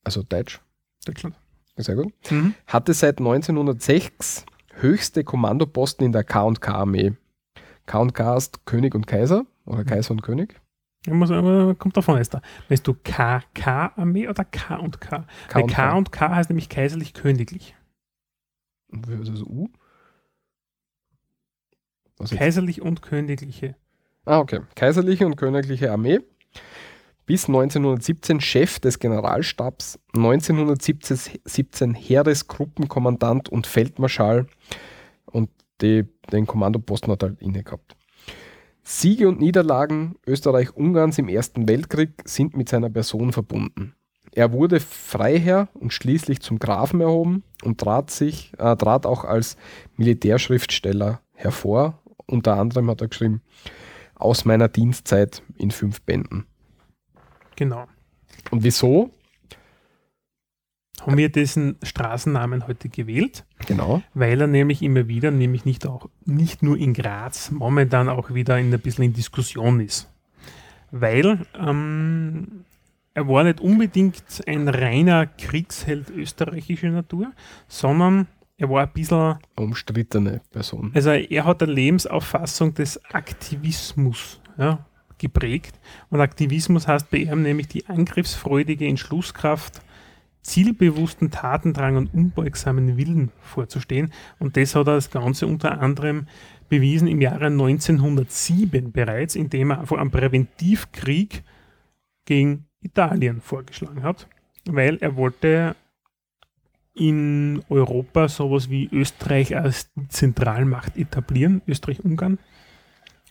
Also Deutsch, Deutschland. sehr gut. Mhm. hatte seit 1906 höchste Kommandoposten in der K&K-Armee. K&K ist König und Kaiser oder Kaiser und König. Ja, muss, kommt davon da. Meinst du KK-Armee oder K und K? Weil K&K. K und K heißt nämlich kaiserlich-königlich. Und wie ist das U? Was jetzt? Kaiserlich und königliche. Ah, okay. Kaiserliche und Königliche Armee. Bis 1917 Chef des Generalstabs, 1917 17 Heeresgruppenkommandant und Feldmarschall und die, den Kommandoposten hat er halt inne gehabt. Siege und Niederlagen Österreich-Ungarns im Ersten Weltkrieg sind mit seiner Person verbunden. Er wurde Freiherr und schließlich zum Grafen erhoben und trat, sich, äh, trat auch als Militärschriftsteller hervor. Unter anderem hat er geschrieben, aus meiner Dienstzeit in fünf Bänden. Genau. Und wieso? Haben wir diesen Straßennamen heute gewählt, Genau. weil er nämlich immer wieder, nämlich nicht, auch, nicht nur in Graz, momentan auch wieder in ein bisschen in Diskussion ist. Weil ähm, er war nicht unbedingt ein reiner Kriegsheld österreichischer Natur, sondern er war ein bisschen Umstrittene Person. Also er hat eine Lebensauffassung des Aktivismus ja, geprägt. Und Aktivismus heißt bei ihm nämlich die angriffsfreudige Entschlusskraft, zielbewussten Tatendrang und unbeugsamen Willen vorzustehen. Und das hat er das Ganze unter anderem bewiesen im Jahre 1907 bereits, indem er einfach einen Präventivkrieg gegen Italien vorgeschlagen hat, weil er wollte in Europa sowas wie Österreich als Zentralmacht etablieren, Österreich-Ungarn,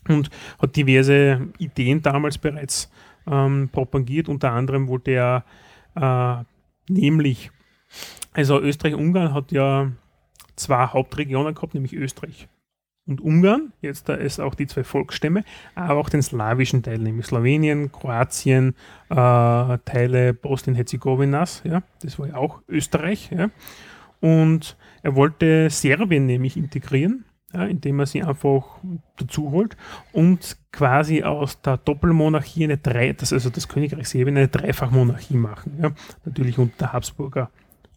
und hat diverse Ideen damals bereits ähm, propagiert. Unter anderem wollte er äh, nämlich, also Österreich-Ungarn hat ja zwei Hauptregionen gehabt, nämlich Österreich und Ungarn. Jetzt da ist auch die zwei Volksstämme, aber auch den slawischen Teil, nämlich Slowenien, Kroatien, äh, Teile Bosnien-Herzegowinas, ja, das war ja auch Österreich, ja. Und er wollte Serbien nämlich integrieren, ja, indem er sie einfach dazu holt und quasi aus der Doppelmonarchie eine drei, das, also das Königreich Serbien eine Dreifachmonarchie machen. Ja. Natürlich unter der Habsburger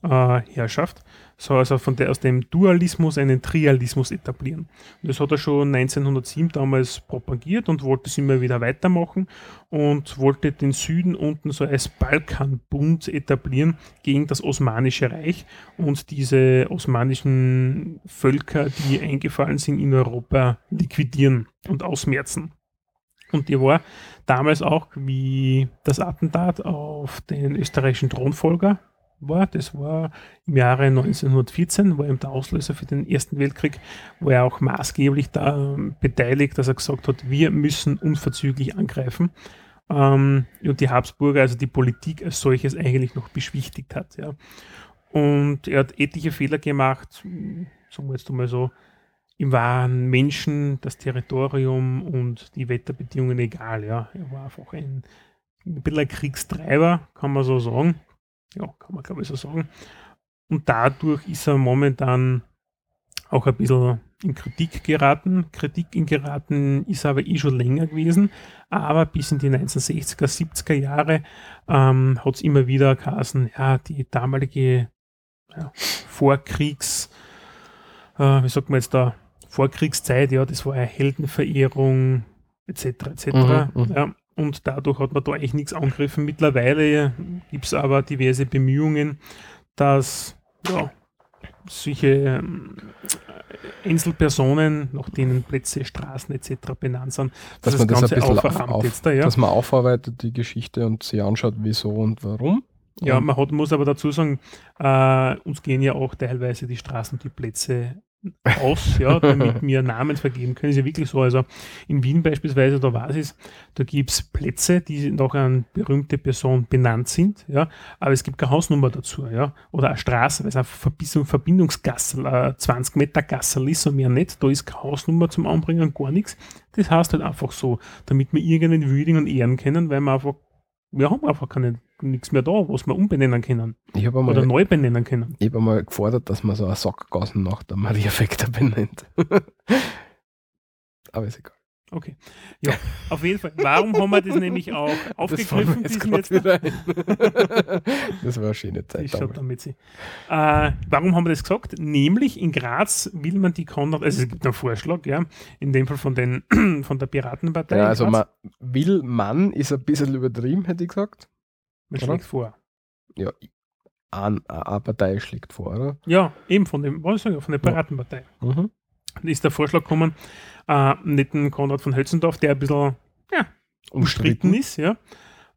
äh, Herrschaft, so also von der, aus dem Dualismus einen Trialismus etablieren. Und das hat er schon 1907 damals propagiert und wollte es immer wieder weitermachen und wollte den Süden unten so als Balkanbund etablieren gegen das Osmanische Reich und diese osmanischen Völker, die eingefallen sind in Europa, liquidieren und ausmerzen. Und die war damals auch wie das Attentat auf den österreichischen Thronfolger war. Das war im Jahre 1914, war eben der Auslöser für den Ersten Weltkrieg, wo er auch maßgeblich da ähm, beteiligt, dass er gesagt hat, wir müssen unverzüglich angreifen. Ähm, und die Habsburger, also die Politik als solches eigentlich noch beschwichtigt hat. Ja. Und er hat etliche Fehler gemacht, sagen wir jetzt einmal so, ihm waren Menschen, das Territorium und die Wetterbedingungen egal. Ja. Er war einfach ein, ein bisschen ein Kriegstreiber, kann man so sagen. Ja, kann man glaube ich so sagen. Und dadurch ist er momentan auch ein bisschen in Kritik geraten. Kritik in geraten ist aber eh schon länger gewesen, aber bis in die 1960er, 70er Jahre ähm, hat es immer wieder geheißen, ja, die damalige ja, Vorkriegs, äh, wie sagt man jetzt da, Vorkriegszeit, ja, das war eine Heldenverehrung, etc. etc. Mhm, mhm. ja, und dadurch hat man da eigentlich nichts angegriffen. Mittlerweile gibt es aber diverse Bemühungen, dass ja, solche ähm, Einzelpersonen, nach denen Plätze, Straßen etc. benannt sind, Dass man das ein bisschen auf, jetzt da, ja. dass man aufarbeitet die Geschichte und sich anschaut, wieso und warum. Ja, man hat, muss aber dazu sagen, äh, uns gehen ja auch teilweise die Straßen und die Plätze aus, ja, damit wir *laughs* Namen vergeben können. Ist ja wirklich so. Also in Wien beispielsweise, da ich es, da gibt es Plätze, die nach einer berühmte Person benannt sind, ja, aber es gibt keine Hausnummer dazu, ja. Oder eine Straße, weil es eine Verbindung, Verbindungsgasse, äh, 20 Meter Gasse ist und mehr nicht, da ist keine Hausnummer zum Anbringen, gar nichts. Das heißt halt einfach so, damit wir irgendeinen würdigen und ehren können, weil wir einfach, wir haben einfach keine, nichts mehr da, was wir umbenennen können habe einmal, oder neu benennen können. ich hab einmal gefordert, dass man so eine Sackgassen nach der Maria Vector benennt. *laughs* Aber ist egal. Okay. Ja, auf jeden Fall. Warum haben wir das nämlich auch Das aufgegriffen? mir jetzt jetzt- ein. *laughs* das war eine schöne Zeit. Ich schaue damals. damit sie. Äh, warum haben wir das gesagt? Nämlich in Graz will man die Konrad, also es gibt einen Vorschlag, ja, in dem Fall von, den, *clears throat* von der Piratenpartei. Ja, also man will Mann ist ein bisschen übertrieben, hätte ich gesagt. Man oder? schlägt vor. Ja, eine Partei schlägt vor, oder? Ja, eben von dem, was ich, von der Piratenpartei. Mhm. Ist der Vorschlag gekommen, äh, nicht den Konrad von Hötzendorf, der ein bisschen ja, umstritten ist, ja,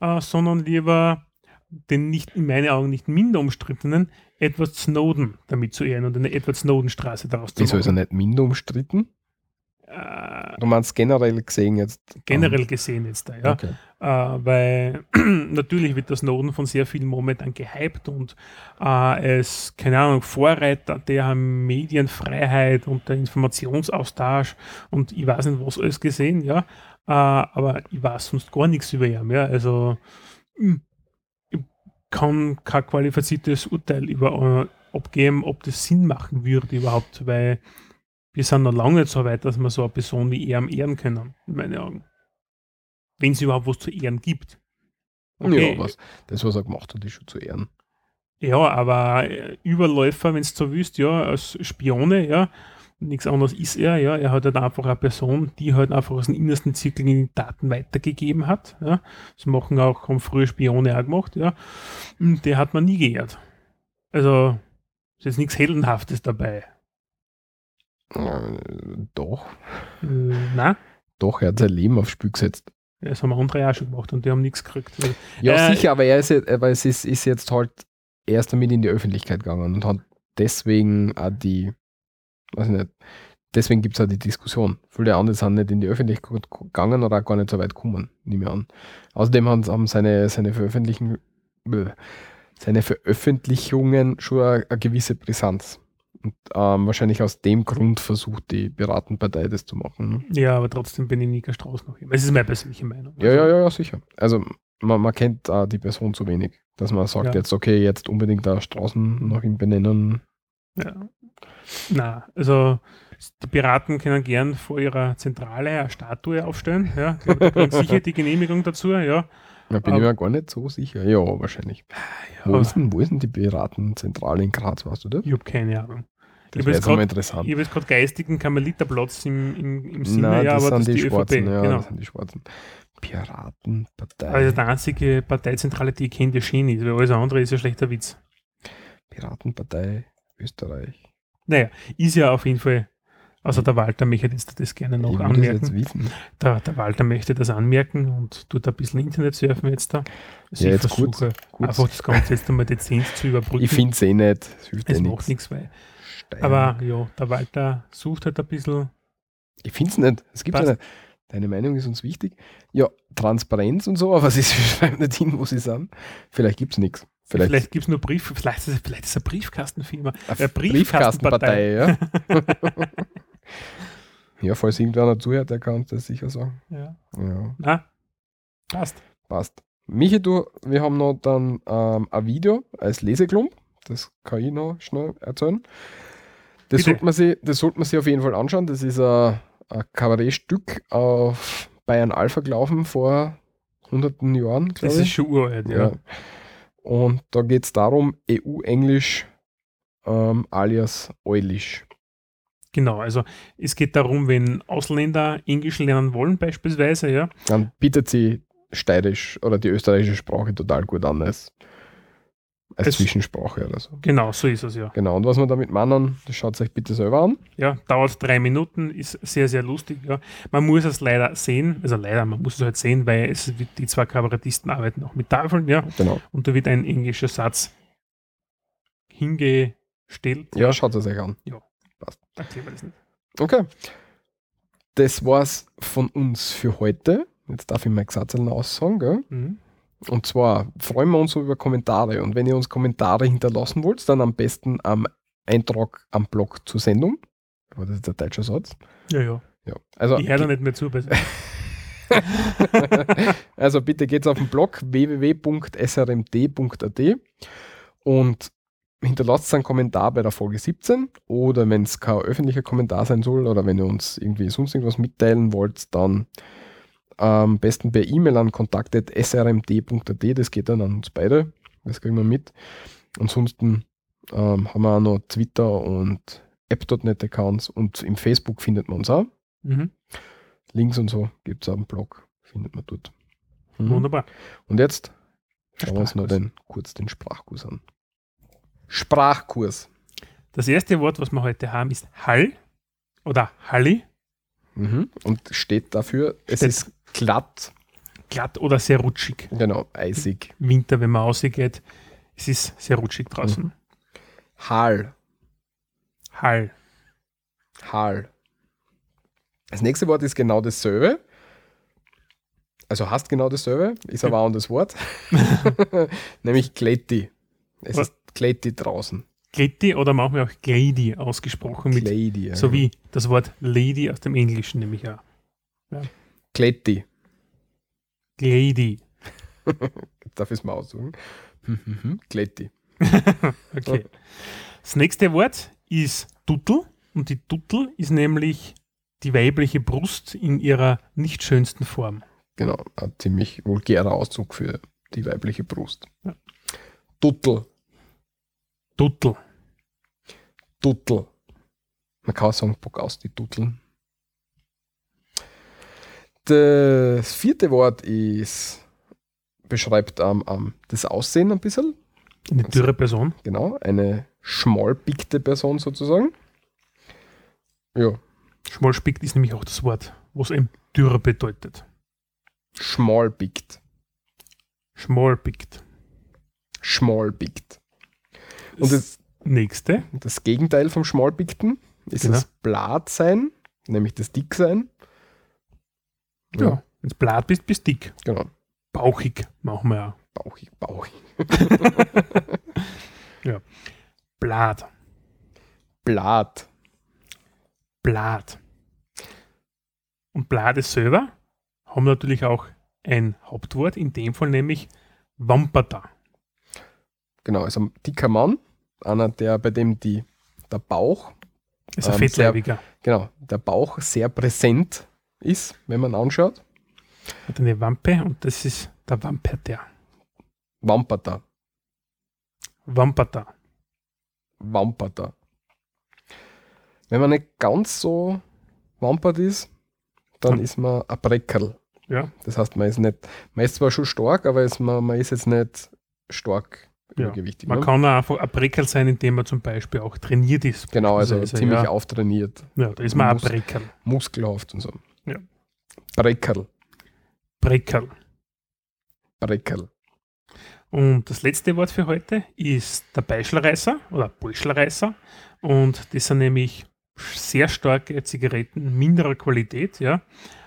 äh, sondern lieber den nicht, in meinen Augen nicht minder umstrittenen Edward Snowden damit zu ehren und eine Edward Snowden-Straße daraus zu Wieso ist er machen. nicht minder umstritten? Äh, Du meinst generell gesehen jetzt? generell gesehen jetzt ja. Okay. Äh, weil *clears throat* natürlich wird der Snowden von sehr vielen momentan gehypt und äh, es, keine Ahnung, Vorreiter der Medienfreiheit und der Informationsaustausch und ich weiß nicht, was alles gesehen, ja. Äh, aber ich weiß sonst gar nichts über ihn, ja. Also hm, ich kann kein qualifiziertes Urteil über äh, abgeben, ob das Sinn machen würde überhaupt, weil wir sind noch lange nicht so weit, dass wir so eine Person wie er ehren können, in meinen Augen wenn es überhaupt was zu ehren gibt. Ja, was, das, was er gemacht hat, ist schon zu ehren. Ja, aber äh, Überläufer, wenn es so willst, ja, als Spione, ja, nichts anderes ist er, ja, er hat halt einfach eine Person, die halt einfach aus dem innersten Zirkel die Daten weitergegeben hat, ja, das machen auch, haben früher Spione auch gemacht, ja, und der hat man nie geehrt. Also, ist jetzt nichts Heldenhaftes dabei. Doch. Äh, nein, Doch, er hat sein Leben aufs Spiel gesetzt. das haben andere auch schon gemacht und die haben nichts gekriegt. Ja, Äh, sicher, aber er ist, jetzt- aber es ist, ist jetzt halt erst damit in die Öffentlichkeit gegangen und hat deswegen auch die, weiß ich nicht, deswegen gibt es auch die Diskussion. Viele andere sind nicht in die Öffentlichkeit gegangen oder auch gar nicht so weit gekommen, nehme ich an. Außerdem haben, seine, seine, Veröffentlichen, seine Veröffentlichungen schon eine, eine gewisse Brisanz. Und ähm, wahrscheinlich aus dem Grund versucht die Piratenpartei das zu machen. Ne? ja, aber trotzdem bin ich Nika Strauß noch immer. Es ist meine persönliche Meinung. Ja, ja, ja, ja, sicher. Also man, man kennt äh, die Person zu wenig, dass man sagt Ja. jetzt, okay, jetzt unbedingt da Straßen nach ihm benennen. Ja. Na, also die Piraten können gern vor ihrer Zentrale eine Statue aufstellen. Ja, die haben *laughs* sicher die Genehmigung dazu. Ja, Da bin ich mir gar nicht so sicher. Ja, wahrscheinlich. wo, aber- ist denn, wo ist denn die Piratenzentrale in Graz, weißt du das? Ich habe keine Ahnung. Das Ich wäre jetzt mal interessant. Ich habe jetzt gerade geistigen Karmeliterplatz im, im, im Sinne, Nein, ja, das aber das sind ist die, die Schwarzen. ÖVP. Ja, genau. das sind die Schwarzen. Piratenpartei. Also die einzige Parteizentrale, die ich kenne, die Schien ist, weil alles andere ist ja schlechter Witz. Piratenpartei Österreich. Naja, ist ja auf jeden Fall, also der Walter möchte jetzt das gerne noch ich das anmerken. Der, der Walter möchte das anmerken und tut ein bisschen Internet surfen jetzt da. Also Ja, ich jetzt kurz- versuche kurz. einfach das Ganze jetzt einmal dezent zu überbrücken. Ich finde es eh nicht. Es hilft es eh macht nichts. nichts, weil. Stein. Aber ja, der Walter sucht halt ein bisschen. ich finde es nicht. Es gibt nicht. Deine Meinung ist uns wichtig. Ja, Transparenz und so, aber sie *laughs* schreiben nicht hin, wo sie sind. Vielleicht gibt es nichts. Vielleicht, Vielleicht, gibt es nur Brief, vielleicht ist vielleicht ist eine Briefkastenfirma. eine äh, Briefkastenpartei. ja. *laughs* *laughs* ja, falls irgendwer zuhört, der kann uns das sicher sagen. Ja. Ja, Na, passt. passt. Michi, du, wir haben noch dann ähm, ein Video als Leseklump. Das kann ich noch schnell erzählen. Das sollte, man sich, das sollte man sich auf jeden Fall anschauen. Das ist ein, ein Kabarettstück auf Bayern Alpha gelaufen vor hunderten Jahren, Das glaube ist ich. schon uralt, ja. Ja. Und da geht es darum, EU-Englisch ähm, alias Eulisch. Genau, also es geht darum, wenn Ausländer Englisch lernen wollen, beispielsweise, ja, Dann bietet sie steirisch oder die österreichische Sprache total gut an als, als Es- Zwischensprache oder so. genau, so ist es ja. Genau, und was wir damit meinen, das schaut euch bitte selber an. Ja, dauert drei Minuten, ist sehr, sehr lustig. Ja. Man muss es leider sehen, also leider, man muss es halt sehen, weil es die zwei Kabarettisten arbeiten auch mit Tafeln, ja, Genau. und da wird ein englischer Satz hingestellt. Ja, schaut es euch an. Erklären wir das nicht. Okay. Das war's von uns für heute. Jetzt darf ich mein Gesatzeln aussagen, gell? Mhm. Und zwar freuen wir uns über Kommentare. Und wenn ihr uns Kommentare hinterlassen wollt, dann am besten am Eintrag am Blog zur Sendung. Aber das ist der deutsche Satz. Ja, ja. Ja. Also, Ich höre da nicht mehr zu. *laughs* Also bitte geht's auf den Blog www.srmd.at und hinterlasst einen Kommentar bei der Folge 17 oder wenn es kein öffentlicher Kommentar sein soll oder wenn ihr uns irgendwie sonst irgendwas mitteilen wollt, dann am besten per E-Mail an kontakt.srmd.at, das geht dann an uns beide, das kriegen wir mit. Ansonsten ähm, haben wir auch noch Twitter und app.net Accounts und im Facebook findet man uns auch. mhm. Links und so gibt es auf dem Blog, findet man dort. Mhm. Wunderbar. Und jetzt schauen wir uns noch den, kurz den Sprachkurs an. Sprachkurs. Das erste Wort, was wir heute haben, ist Hall oder Halli. Mhm. Und steht dafür, es Steht- ist glatt, Glatt oder sehr rutschig. genau, eisig. Winter, wenn man rausgeht, es ist sehr rutschig draußen. Hal, Hall. Hal. Das nächste Wort ist genau dasselbe. Also hast genau dasselbe, ist aber auch ein anderes Wort. *laughs* *laughs* Nämlich Kletti. Es Was? ist Kletti draußen. Kletti oder manchmal auch Glady ausgesprochen, mit, Kleidi. ja. so wie das Wort Lady aus dem Englischen, nämlich auch. Kletti. Glady. *laughs* Darf ich es mal aussuchen? *laughs* Kletti. *laughs* Okay. Das nächste Wort ist Tuttel und die Tuttel ist nämlich die weibliche Brust in ihrer nicht schönsten Form. Genau, ein ziemlich vulgärer Ausdruck für die weibliche Brust. Ja. Tuttel, Tuttel. Tuttel. Man kann auch sagen, Bock aus die Tutteln. Das vierte Wort ist, beschreibt ähm, ähm, das Aussehen ein bisschen. Eine dürre Person. Genau, eine schmalpickte Person sozusagen. Ja, Schmalspickt ist nämlich auch das Wort, was eben dürre bedeutet. schmalpickt. Schmalpickt. Schmalpickt. Und das, nächste. das Gegenteil vom Schmalpickten ist Genau. das Blattsein, nämlich das Dicksein. Ja. Wenn du blatt bist, bist du dick. Genau. Bauchig machen wir auch. Bauchig, bauchig. *laughs* Blatt. Blatt. Blatt. Und Blatt ist selber haben natürlich auch ein Hauptwort, in dem Fall nämlich Wampata. Genau, also ein dicker Mann, einer, der bei dem die, der Bauch, Ist ein Ähm, Fettleibiger. genau, der Bauch sehr präsent ist, wenn man anschaut. Hat eine Wampe und das ist Der Wamperter. Wamperter. Wamperter. Wamperter. Wenn man nicht ganz so wampert ist, dann Dann- ist man ein Breckerl. Ja, Das heißt, man ist nicht, man ist zwar schon stark, aber ist man, man ist jetzt nicht stark Ja, übergewichtig. man ne? kann auch einfach ein Breckerl sein, indem man zum Beispiel auch trainiert ist. Genau, also beispielsweise, ziemlich ja. auftrainiert, Ja, da ist man ein Muss- Breckerl. muskelhaft und so. Ja. Breckerl. Breckerl. Breckerl. Und das letzte Wort für heute ist der Beischelreißer oder Bolschelreißer. Und das sind nämlich sehr starke Zigaretten minderer Qualität, ja.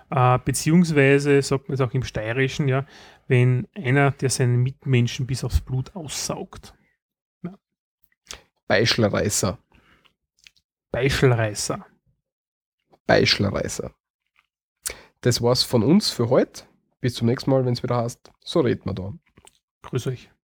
Äh, beziehungsweise sagt man es auch im Steirischen, ja, wenn einer, der seinen Mitmenschen bis aufs Blut aussaugt. Beischelreißer. Beischelreißer. Beischelreißer. Das war's von uns für heute. Bis zum nächsten Mal, wenn es wieder heißt, so reden wir da. Grüß euch.